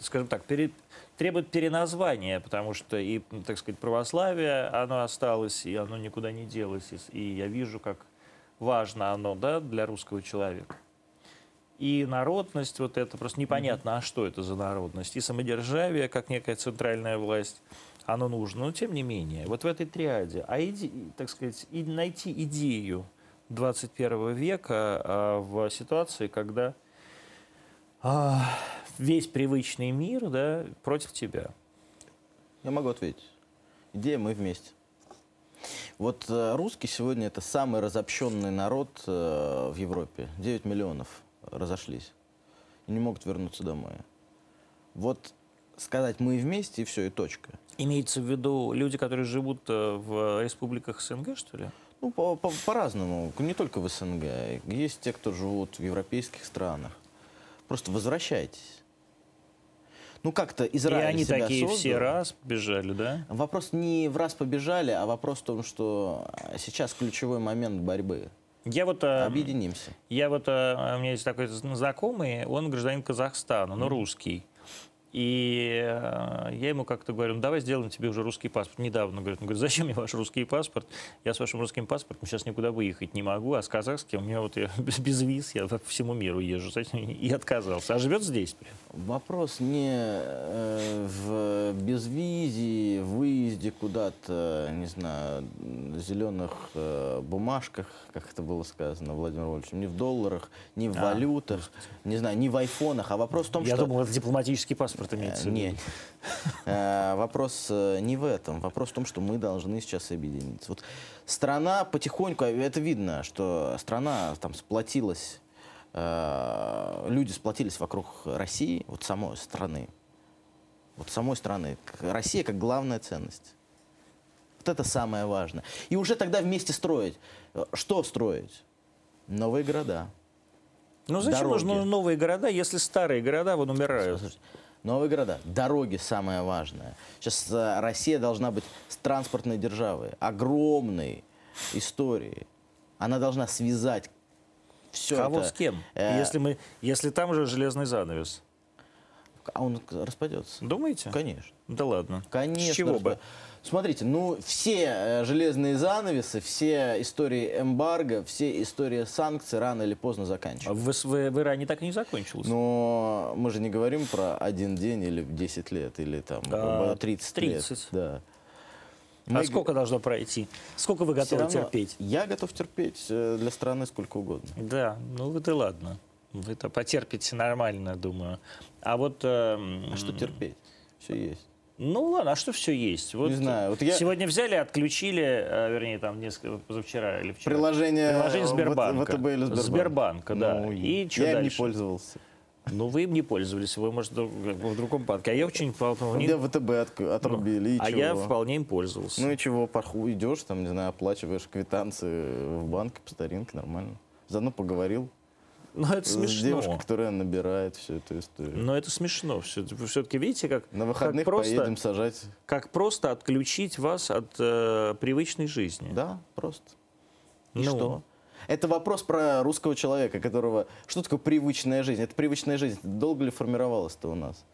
S1: скажем так, пере- требует переназвания, потому что и, так сказать, православие, оно осталось, и оно никуда не делось, и и я вижу, как важно оно да, для русского человека. И народность, вот это просто непонятно, а что это за народность. И самодержавие, как некая центральная власть, оно нужно. Но тем не менее, вот в этой триаде, а иде, так сказать, и найти идею 21 века а, в ситуации, когда весь привычный мир да, против тебя.
S2: Я могу ответить. Идея «Мы вместе». Вот э, русский сегодня это самый разобщенный народ э, в Европе. 9 миллионов разошлись и не могут вернуться домой. Вот сказать «мы вместе» и все, и точка.
S1: Имеется в виду люди, которые живут э, в республиках СНГ, что ли?
S2: Ну, по- по- по-разному, не только в СНГ. Есть те, кто живут в европейских странах. Просто возвращайтесь. Ну, как-то
S1: И
S2: Израиль
S1: они
S2: себя
S1: такие
S2: создал.
S1: все раз бежали, да?
S2: Вопрос не в раз побежали, а вопрос в том, что сейчас ключевой момент борьбы.
S1: Я вот, э,
S2: Объединимся.
S1: я вот, э, у меня есть такой знакомый, он гражданин Казахстана, но русский. И э, я ему как-то говорю, ну давай сделаем тебе уже русский паспорт. Недавно, говорит, он говорит, зачем мне ваш русский паспорт? Я с вашим русским паспортом сейчас никуда выехать не могу, а с казахским у меня вот я без, виз, я по всему миру езжу, и отказался. А живет здесь.
S2: Вопрос не э, в безвизии, выезде куда-то, не знаю, зеленых э, бумажках, как это было сказано Владимиром Вольфовичем, не в долларах, не в
S1: А,
S2: валютах, не знаю, не в айфонах, а вопрос в том,
S1: Я
S2: что...
S1: думал, это дипломатический паспорт имеется в виду.
S2: Нет. Э, Вопрос э, не в этом. Вопрос в том, что мы должны сейчас объединиться. Вот страна потихоньку, а это видно, что страна там сплотилась, э, люди сплотились вокруг России, вот самой страны. Вот самой страны. Россия как главная ценность. Вот это самое важное. И уже тогда вместе строить. Э, Что строить? Новые города.
S1: Ну зачем
S2: Дороги.
S1: нужны новые города, если старые города вон умирают?
S2: Слушайте, Новые города, дороги самое важное. Сейчас э, Россия должна быть транспортной державой, огромной историей. Она должна связать все
S1: Кого
S2: это.
S1: с кем?
S2: э,
S1: Если, мы, если там же железный занавес.
S2: А он распадется.
S1: Думаете?
S2: Конечно.
S1: Да ладно.
S2: Конечно.
S1: С чего бы?
S2: Смотрите, ну все э, железные занавесы, все истории эмбарго, все истории санкций рано или поздно
S1: А
S2: заканчиваются.
S1: В, в, в Иране так и не закончилось.
S2: Но мы же не говорим про один день или 10 лет, или там
S1: А,
S2: 30,
S1: 30.
S2: лет. Да.
S1: а
S2: Мы
S1: сколько должно пройти? Сколько вы готовы
S2: равно
S1: терпеть?
S2: Я готов терпеть э, для страны сколько угодно.
S1: Да, ну вы да ладно. Вы-то потерпите нормально, думаю. А вот... эм,
S2: А что терпеть? Все есть.
S1: Ну ладно, а что все есть? Вот
S2: Не знаю, вот я-
S1: Сегодня взяли, отключили, э, вернее, там несколько, позавчера или вчера.
S2: Приложение,
S1: Приложение Сбербанка.
S2: ВТБ или Сбербанк?
S1: Сбербанка, да.
S2: Ну,
S1: И чё
S2: я им не
S1: дальше?
S2: пользовался.
S1: Ну, вы им не пользовались, вы, может, в другом банке. А я очень вполне...
S2: Где ВТБ от- отрубили, и
S1: а
S2: чего?
S1: я вполне им пользовался.
S2: Ну и чего, поху, идешь, там, не знаю, оплачиваешь квитанции в банке по старинке, нормально. Заодно поговорил
S1: Но это
S2: с
S1: смешно.
S2: девушкой, которая набирает всю эту историю.
S1: Но это смешно. Все-таки видите, как,
S2: На выходных
S1: как, просто,
S2: поедем сажать.
S1: как просто отключить вас от э, привычной жизни.
S2: Да, просто. И
S1: Ну.
S2: что? Это вопрос про русского человека, которого... Что такое привычная жизнь? Это привычная жизнь. Долго ли формировалась-то у нас?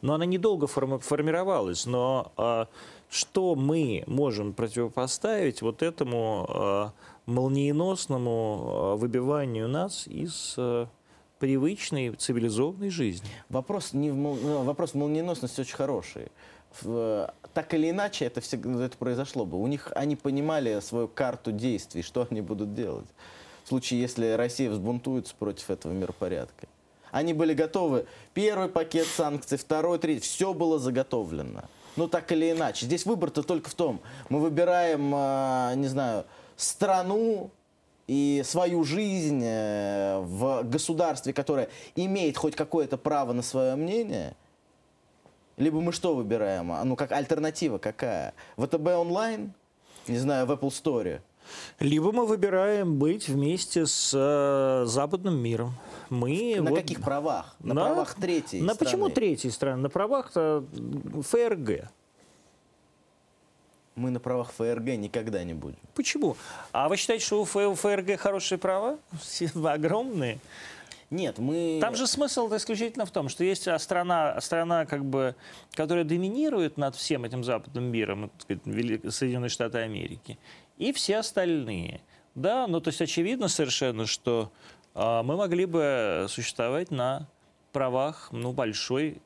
S1: Но она недолго форми- формировалась. Но а, что мы можем противопоставить вот этому а, молниеносному а, выбиванию нас из а, привычной цивилизованной жизни?
S2: Вопрос, не в мол- ну, вопрос молниеносности очень хороший. Так или иначе это, всегда, это произошло бы. У них они понимали свою карту действий, что они будут делать. В случае, если Россия взбунтуется против этого миропорядка. Они были готовы. Первый пакет санкций, второй, третий. Все было заготовлено. Ну, так или иначе. Здесь выбор-то только в том. Мы выбираем, не знаю, страну и свою жизнь э, в государстве, которое имеет хоть какое-то право на свое мнение. Либо мы что выбираем? А, Ну, как альтернатива какая? ВТБ онлайн? Не знаю, в Apple Store.
S1: Либо мы выбираем быть вместе с э, западным миром. Мы
S2: На
S1: вот-
S2: каких правах? На,
S1: На-
S2: правах третьей
S1: На почему
S2: страны.
S1: третьей страны? На правах-то ФРГ.
S2: Мы на правах ФРГ никогда не будем.
S1: Почему? А вы считаете, что у ФРГ хорошие права? Огромные?
S2: Нет, мы...
S1: Там же смысл исключительно в том, что есть а, страна, страна как бы, которая доминирует над всем этим западным миром, сказать, Соединенные Штаты Америки, и все остальные. Да, ну то есть очевидно совершенно, что а, мы могли бы существовать на правах ну, большой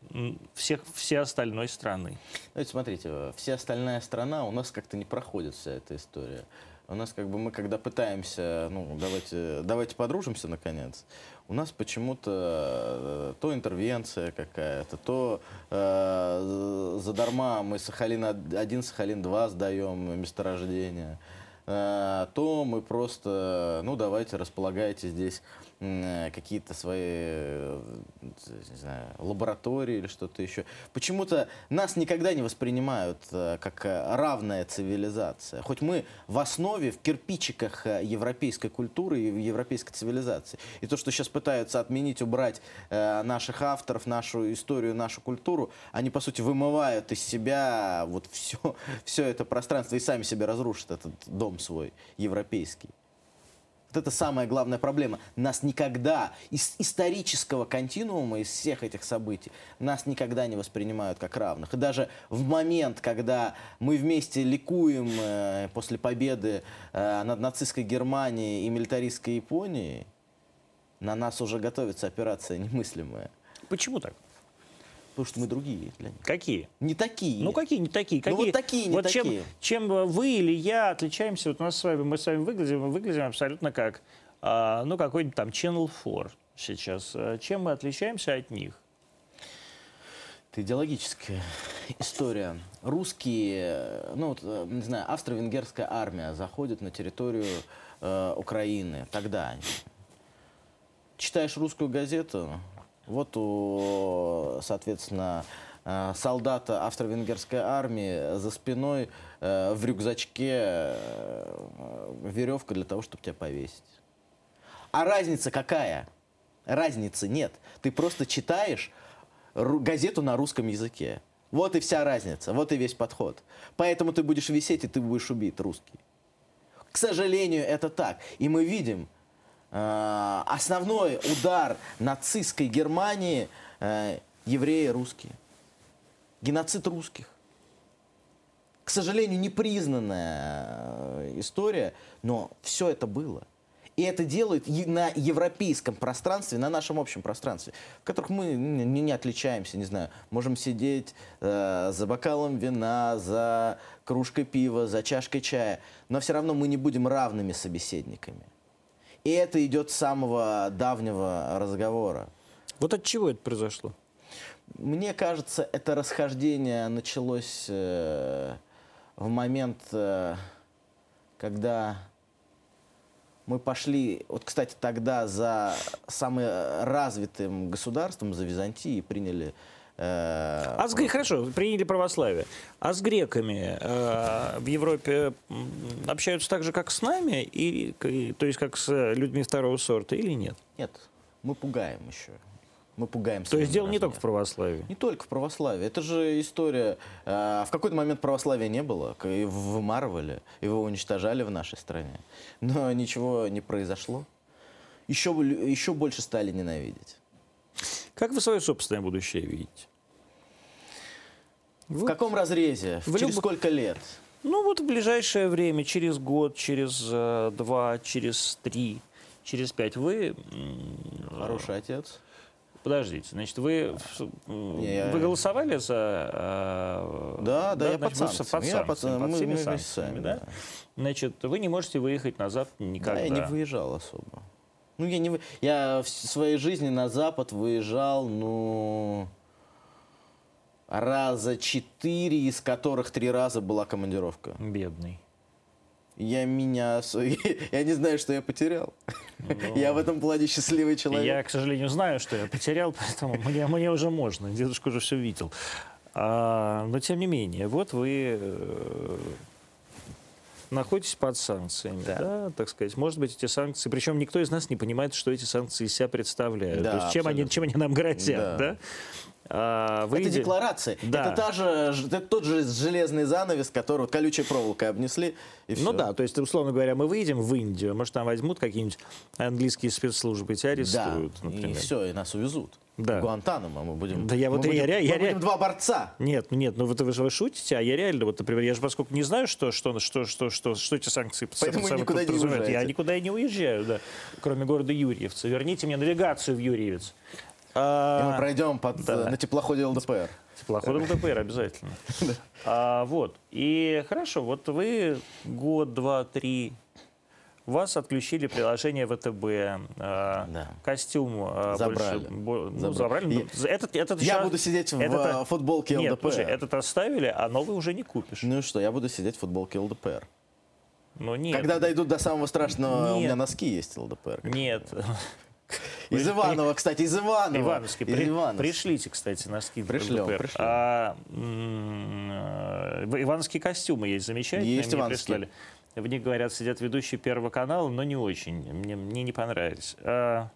S1: всех, все остальной страны.
S2: Давайте смотрите, вся остальная страна у нас как-то не проходит вся эта история. У нас как бы мы когда пытаемся, ну, давайте, давайте подружимся наконец, у нас почему-то э, то интервенция какая-то, то э, задарма мы Сахалин-1, Сахалин-2 сдаем месторождение, э, то мы просто, ну, давайте располагайте здесь какие-то свои, э, не знаю, лаборатории или что-то еще. Почему-то нас никогда не воспринимают э, как равная цивилизация. Хоть мы в основе, в кирпичиках европейской культуры и европейской цивилизации. И то, что сейчас пытаются отменить, убрать наших авторов, нашу историю, нашу культуру, они, по сути, вымывают из себя вот все, все это пространство и сами себе разрушат этот дом свой европейский. Вот это самая главная проблема. Нас никогда из исторического континуума, из всех этих событий, нас никогда не воспринимают как равных. И даже в момент, когда мы вместе ликуем э, после победы э, над нацистской Германией и милитаристской Японией, на нас уже готовится операция немыслимая.
S1: Почему так?
S2: Потому что мы другие
S1: для них. Какие?
S2: Не такие.
S1: Ну какие не такие? Какие?
S2: Ну вот такие не
S1: вот
S2: такие.
S1: Чем, чем вы или я отличаемся? Вот у нас с вами, мы с вами выглядим, мы выглядим абсолютно как, а, ну какой-нибудь там Channel 4 сейчас. А чем мы отличаемся от них?
S2: Это идеологическая история. Русские, ну вот, э, не знаю, австро-венгерская армия заходит на территорию э, Украины тогда. Читаешь русскую газету, вот у, соответственно, э, солдата австро-венгерской армии за спиной э, в рюкзачке э, веревка для того, чтобы тебя повесить. А разница какая? Разницы нет. Ты просто читаешь газету на русском языке. Вот и вся разница, вот и весь подход. Поэтому ты будешь висеть, и ты будешь убит русский. К сожалению, это так. И мы видим, основной удар нацистской Германии э, евреи русские. Геноцид русских. К сожалению, непризнанная э, история, но все это было. И это делают на европейском пространстве, на нашем общем пространстве, в которых мы не, не отличаемся, не знаю, можем сидеть э, за бокалом вина, за кружкой пива, за чашкой чая, но все равно мы не будем равными собеседниками. И это идет с самого давнего разговора.
S1: Вот от чего это произошло?
S2: Мне кажется, это расхождение началось э, в момент, э, когда мы пошли, вот, кстати, тогда за самым развитым государством, за Византией, приняли
S1: Э, а с греками, хорошо, приняли православие. А с греками э, в Европе общаются так же, как с нами, и, то есть как с людьми второго сорта, или нет?
S2: Нет, мы пугаем еще. Мы пугаем.
S1: То есть дело размером. не только в православии?
S2: Не только в православии. Это же история. Э, в какой-то момент православия не было. Его вымарывали, его уничтожали в нашей стране. Но ничего не произошло. Еще, еще больше стали ненавидеть.
S1: Как вы свое собственное будущее видите?
S2: В вот. каком разрезе? В через люб... сколько лет?
S1: Ну вот в ближайшее время, через год, через э, два, через три, через пять. Вы...
S2: Хороший отец.
S1: Подождите, значит, вы, Не, вы голосовали за... Э,
S2: да, да, да я значит, под санкциями. Под,
S1: я под, под всеми мы, санкциями, мы да? да? Значит, вы не можете выехать назад никогда. Да,
S2: я не выезжал особо. Ну, я не... Я в своей жизни на Запад выезжал, ну раза четыре, из которых три раза была командировка.
S1: Бедный.
S2: Я меня... Я не знаю, что я потерял. Но... Ну. Я в этом плане счастливый человек.
S1: Я, к сожалению, знаю, что я потерял, поэтому мне, мне уже можно. Дедушка уже все видел. А, но тем не менее, вот вы э, находитесь под санкциями, да. да, так сказать. Может быть, эти санкции, причем никто из нас не понимает, что эти санкции из себя представляют. Да, То есть, чем они, чем они нам грозят, да? да?
S2: Выйдя... Это декларация. Да. Это, та же, это тот же железный занавес, который вот, колючей проволокой обнесли. И все.
S1: Ну да, то есть, условно говоря, мы выйдем в Индию, может, там возьмут какие-нибудь английские спецслужбы тебя арестуют.
S2: Да, например. и все, и нас увезут. Да. Гуантанамо мы будем.
S1: Да я вот
S2: мы
S1: я,
S2: будем,
S1: я,
S2: я, мы будем два борца.
S1: Нет, нет, ну вы, вы, вы шутите, а я реально, вот, например, я же поскольку не знаю, что, что, что, что, что, что эти санкции
S2: Поэтому никуда не уезжаете.
S1: Я никуда и не уезжаю, да, кроме города Юрьевца. Верните мне навигацию в Юрьевец. А,
S2: И мы пройдем под,
S1: да.
S2: э, на теплоходе ЛДПР.
S1: Теплоход ЛДПР обязательно. А, вот. И хорошо, вот вы год, два, три, вас отключили приложение ВТБ, а,
S2: Да.
S1: костюм а,
S2: Забрали.
S1: больше- бо- ну,
S2: Забрали.
S1: забрали. ну, Этот, этот
S2: Я
S1: щас-
S2: буду сидеть в
S1: этот-
S2: э, футболке
S1: Нет,
S2: ЛДПР.
S1: слушай, этот оставили, а новый уже не купишь.
S2: Ну и что, я буду сидеть в футболке ЛДПр.
S1: Ну нет.
S2: Когда дойдут до самого страшного, у
S1: Нет.
S2: меня носки есть ЛДПр.
S1: Нет.
S2: Из Иванова, кстати, из Иванова.
S1: Ивановский.
S2: Из
S1: При-
S2: Ивановска.
S1: пришлите, кстати, носки. в
S2: Пришлем,
S1: ЛДПР.
S2: пришлем.
S1: А, э, ивановские костюмы есть замечательные.
S2: Есть
S1: мне
S2: ивановские.
S1: прислали. В них, говорят, сидят ведущие Первого канала, но не очень. Мне, мне не понравились. А,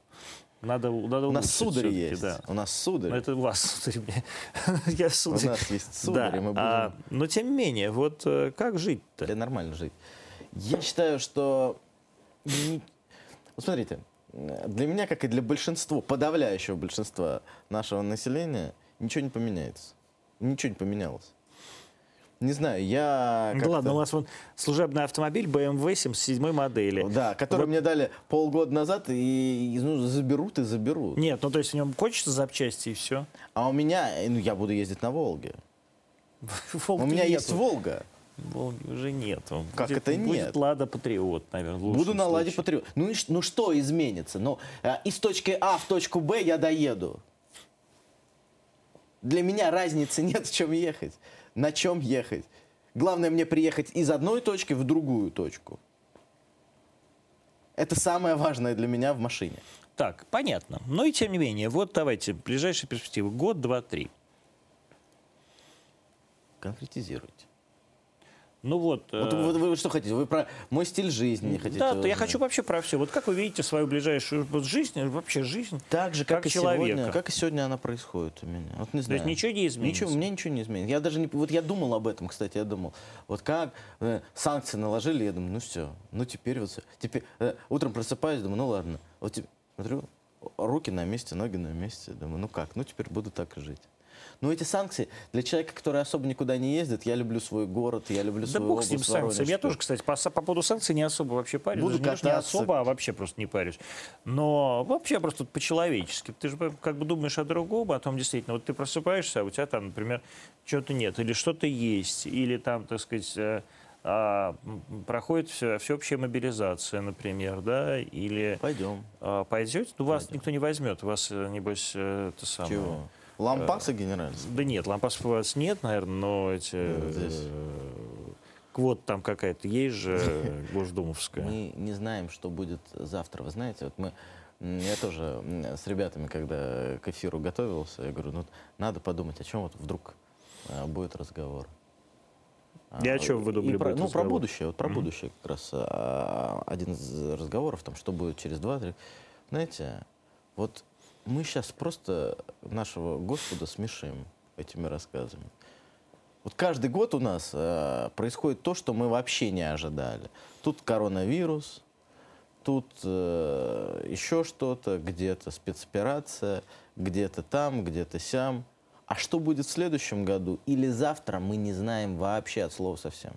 S1: надо, надо
S2: У нас сударь есть.
S1: Да.
S2: У нас сударь.
S1: Но это у вас, сударь. Я
S2: У
S1: сударь.
S2: нас есть сударь,
S1: Да,
S2: мы будем
S1: а, но тем не менее, вот э, как жить-то?
S2: для нормально жить. Я считаю, что... Вот смотрите, для меня, как и для большинства, подавляющего большинства нашего населения, ничего не поменяется. Ничего не поменялось. Не знаю, я...
S1: Да ладно, у вас вон служебный автомобиль BMW 77 модели.
S2: Да, который
S1: Вот-
S2: мне дали полгода назад, и, ну, заберут и заберут.
S1: Нет, ну то есть в нем кончатся запчасти и все.
S2: А у меня, э, ну, я буду ездить на Волге. У меня есть Волга.
S1: Волги уже нету.
S2: Как
S1: Будет-
S2: это
S1: Будет
S2: нет?
S1: Лада Патриот, наверное.
S2: Буду на Ладе. Патриот. Ну, ну что изменится? Ну, э, из точки А в точку Б я доеду. Для меня разницы нет, в чем ехать. На чем ехать. Главное мне приехать из одной точки в другую точку. Это самое важное для меня в машине.
S1: Так, понятно. Но и тем не менее, вот давайте, ближайшие перспективы. Год, два, три.
S2: Конкретизируйте.
S1: Ну вот.
S2: Вот
S1: э,
S2: вы, вы что хотите? Вы про мой стиль жизни не хотите?
S1: да, то я хочу вообще про все. Вот как вы видите свою ближайшую вот жизнь, вообще жизнь?
S2: Так же, как,
S1: как
S2: и
S1: человека.
S2: сегодня, как и сегодня она происходит у меня. Вот не
S1: То
S2: знаю.
S1: есть ничего не изменится?
S2: Ничего, мне ничего не изменится. Я даже не, вот я думал об этом, кстати, я думал, вот как э, санкции наложили, я думаю, ну все, ну теперь вот все. Теперь э, утром просыпаюсь, думаю, ну ладно, вот теперь, смотрю, руки на месте, ноги на месте, думаю, ну как, ну теперь буду так и жить. Но эти санкции для человека, который особо никуда не ездит, я люблю свой город, я люблю
S1: Да
S2: свою
S1: бог с ним
S2: область,
S1: санкциями. Я тоже, кстати, по, по поводу санкций не особо вообще парюсь.
S2: Буду
S1: Даже не особо, а вообще просто не парюсь. Но вообще просто по-человечески. Ты же как бы думаешь о другом, о том действительно. Вот ты просыпаешься, а у тебя там, например, чего-то нет, или что-то есть, или там, так сказать, э, а, проходит все, всеобщая мобилизация, например, да, или
S2: Пойдем.
S1: а, пойдете, ну, вас никто не возьмет, вас, э, небось, э, это самое...
S2: Чего? Лампасы генеральные?
S1: Да нет, лампасов у вас нет, наверное, но эти...
S2: Здесь.
S1: э, Квот там какая-то есть же, э, госдумовская.
S2: Мы не знаем, что будет завтра. Вы знаете, вот мы, я тоже с ребятами, когда к эфиру готовился, я говорю, ну надо подумать, о чем вот вдруг а, будет разговор.
S1: И о
S2: А,
S1: чем вы думали
S2: и про, Ну, про будущее. Вот про будущее как раз а, один из разговоров, там, что будет через два-три. Знаете, вот мы сейчас просто нашего Господа смешим этими рассказами. Вот каждый год у нас э, происходит то, что мы вообще не ожидали. Тут коронавирус, тут э, еще что-то, где-то спецоперация, где-то там, где-то сям. А что будет в следующем году или завтра, мы не знаем вообще от слова совсем.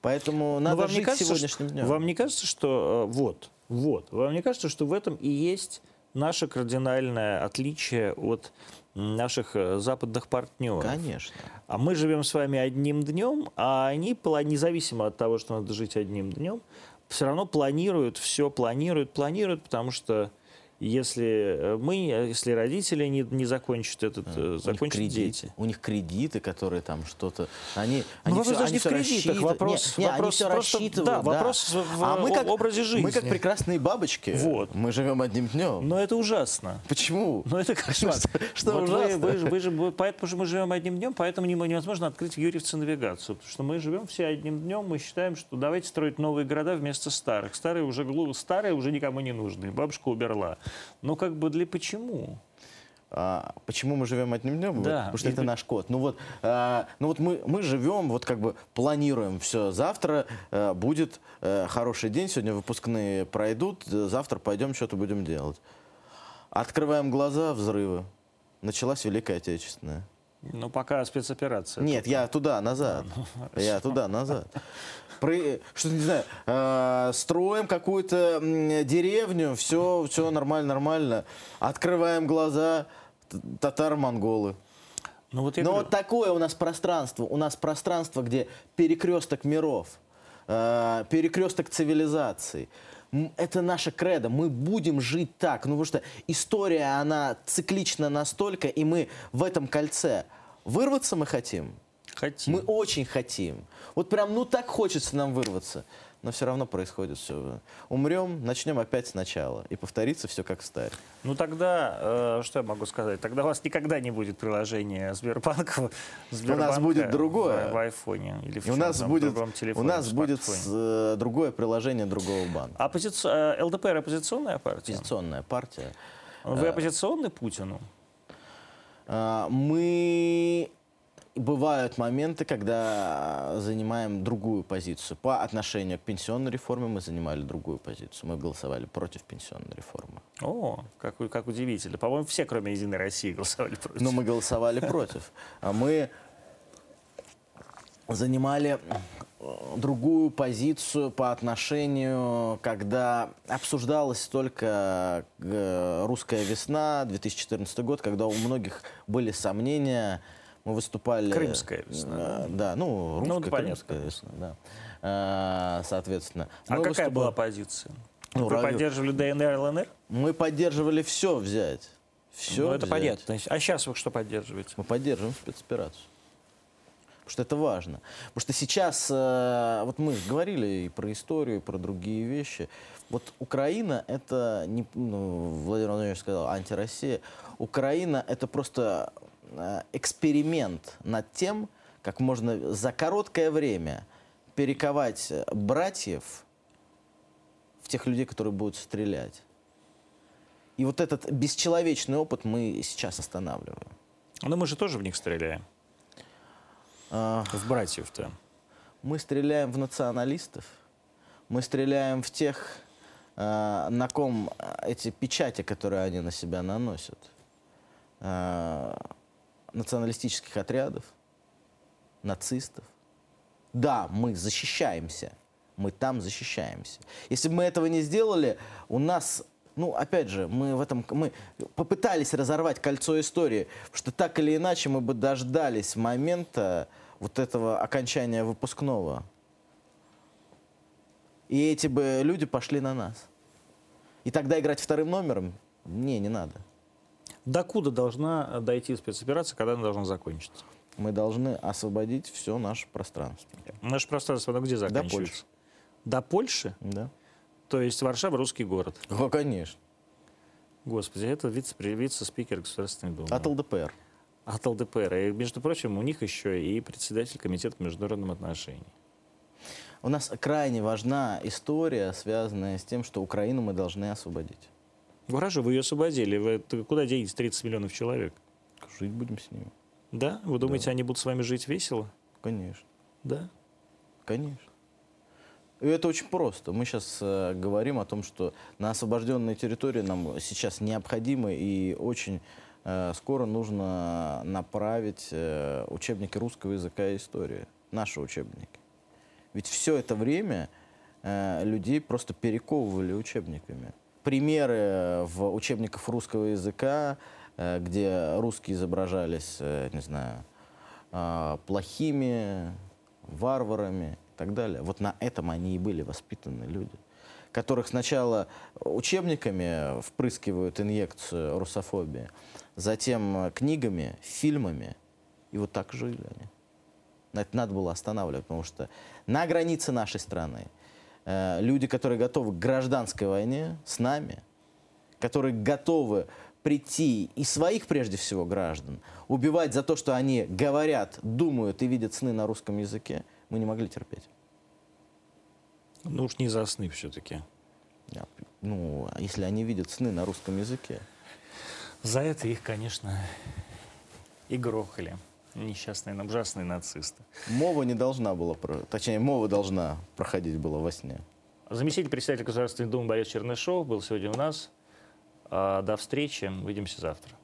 S2: Поэтому
S1: Но
S2: надо
S1: вам не
S2: жить
S1: кажется,
S2: сегодняшним днем.
S1: Вам не кажется, что э, вот, вот, вам не кажется, что в этом и есть наше кардинальное отличие от наших э, западных партнеров?
S2: Конечно.
S1: А мы живем с вами одним днем, а они, независимо от того, что надо жить одним днем, все равно планируют, все планируют, планируют, потому что если э, мы, если родители не, не закончат этот, э,
S2: У них
S1: закончат
S2: кредит-
S1: дети.
S2: У них кредиты, которые там что-то... Они,
S1: Ну,
S2: они
S1: вопрос
S2: всё-
S1: даже
S2: они
S1: не в кредитах, вопрос-
S2: Не, не, они
S1: вопрос
S2: все
S1: просто-
S2: рассчитывают.
S1: да, вопрос в-
S2: а мы как,
S1: образе
S2: Мы как
S1: жизни.
S2: прекрасные бабочки.
S1: Вот.
S2: Мы живем одним днем.
S1: Но это ужасно.
S2: Почему?
S1: Ну, это кошмар.
S2: Что- что
S1: Вот вы,
S2: ужасно?
S1: вы же- вы же- вы- поэтому же мы живем одним днем, поэтому не- невозможно открыть Юрьевцы навигацию. Потому что мы живем все одним днем, мы считаем, что давайте строить новые города вместо старых. Старые уже, старые уже никому не нужны. Бабушка умерла. Ну, как бы для почему?
S2: А, почему мы живем одним днем?
S1: Да.
S2: Потому что
S1: И
S2: это наш код. Ну вот, а, ну вот мы, мы живем, вот как бы планируем все. Завтра э, будет э, хороший день, сегодня выпускные пройдут, э, завтра пойдем что-то будем делать. Открываем глаза, взрывы. Началась Великая Отечественная.
S1: Ну, пока спецоперация.
S2: Нет, я туда, назад. Я туда, назад. Про- Что, не знаю, э, строим какую-то деревню, все, все нормально, нормально. Открываем глаза, т- татаро-монголы.
S1: Ну, вот
S2: Но
S1: говорю,
S2: вот такое у нас пространство. У нас пространство, где перекресток миров, э, перекресток цивилизаций. Это наша кредо. Мы будем жить так. Ну, потому что история, она циклична настолько, и мы в этом кольце. Вырваться мы хотим.
S1: хотим.
S2: Мы очень хотим. Вот прям, ну так хочется нам вырваться. Но все равно происходит все. Умрем, начнем опять сначала. И повторится все как в старе.
S1: Ну тогда, э, что я могу сказать? Тогда у вас никогда не будет приложения Сбербанка. Сбербанка
S2: будет другое.
S1: В, в айфоне или в
S2: у нас
S1: в
S2: будет,
S1: другом
S2: у
S1: телефоне,
S2: нас
S1: в
S2: будет
S1: смартфоне.
S2: э, другое приложение другого банка.
S1: Оппозици- э, ЛДПР оппозиционная партия?
S2: Оппозиционная партия.
S1: Вы оппозиционны Путину?
S2: А, Мы бывают моменты, когда занимаем другую позицию. По отношению к пенсионной реформе мы занимали другую позицию. Мы голосовали против пенсионной реформы.
S1: О, как, как удивительно. По-моему, все, кроме Единой России, голосовали против.
S2: Но мы голосовали против. А мы занимали э, другую позицию по отношению, когда обсуждалась только э, «Русская весна», 2014 год, когда у многих были сомнения, мы выступали...
S1: Крымская весна,
S2: Э, Да, ну,
S1: Ну,
S2: русская,
S1: понятно,
S2: крымская весна, да. Э, Соответственно.
S1: а какая
S2: выступали-
S1: была позиция?
S2: Ну,
S1: Вы
S2: раю-
S1: поддерживали ДНР, ЛНР?
S2: Мы поддерживали все взять. Все
S1: ну, это понятно. А сейчас вы что поддерживаете?
S2: Мы поддерживаем спецоперацию. Потому что это важно. Потому что сейчас, э, вот мы говорили и про историю, и про другие вещи. Вот Украина это, не, ну, Владимир Владимирович сказал, антироссия. Украина это просто эксперимент над тем, как можно за короткое время перековать э, братьев в тех людей, которые будут стрелять. И вот этот бесчеловечный опыт мы сейчас останавливаем.
S1: Ну, мы же тоже в них стреляем.
S2: А,
S1: В братьев-то.
S2: Мы стреляем в националистов, мы стреляем в тех, э, на ком э, эти печати, которые они на себя наносят, э, националистических отрядов, нацистов. Да, мы защищаемся, мы там защищаемся. Если бы мы этого не сделали, у нас, ну, опять же, мы в этом, мы попытались разорвать кольцо истории, что так или иначе мы бы дождались момента вот этого окончания выпускного. И эти бы люди пошли на нас. И тогда играть вторым номером? Не, не надо.
S1: Докуда должна дойти спецоперация, когда она должна закончиться?
S2: Мы должны освободить все наше пространство.
S1: Наше пространство, оно где заканчивается?
S2: Польши.
S1: До Польши?
S2: Да?
S1: То есть Варшава русский город.
S2: О, конечно.
S1: Господи, это вице- вице-спикер Государственной Думы.
S2: От ЛДПР.
S1: От ЛДПР. И, между прочим, у них еще и председатель комитета по международным отношениям.
S2: У нас крайне важна история, связанная с тем, что Украину мы должны освободить.
S1: Хорошо, вы ее освободили. Вы куда денетесь 30 миллионов человек?
S2: Жить будем с ними.
S1: Да? Вы думаете, они будут с вами жить весело?
S2: Конечно.
S1: Да.
S2: Конечно. И это очень просто. Мы сейчас э, говорим о том, что на освобожденной территории нам сейчас необходимо и очень э, скоро нужно направить э, учебники русского языка и истории. Наши учебники. Ведь все это время э, людей просто перековывали учебниками. Примеры э, в учебниках русского языка, э, где русские изображались, э, не знаю, плохими, варварами и так далее. Вот на этом они и были воспитаны люди, которых сначала учебниками впрыскивают инъекцию русофобии, затем книгами, фильмами, и вот так жили они. Это надо было останавливать, потому что на границе нашей страны люди, которые готовы к гражданской войне с нами, которые готовы прийти и своих, прежде всего, граждан, убивать за то, что они говорят, думают и видят сны на русском языке, мы не могли терпеть.
S1: Ну уж не за сны все-таки.
S2: Ну, а если они видят сны на русском языке,
S1: За это их, конечно, и грохали. Несчастные, ужасные нацисты.
S2: мова не должна была, точнее, мова должна проходить была во сне.
S1: Заместитель председателя Государственной Думы Борис Чернышов был сегодня у нас. А, До встречи. Увидимся завтра.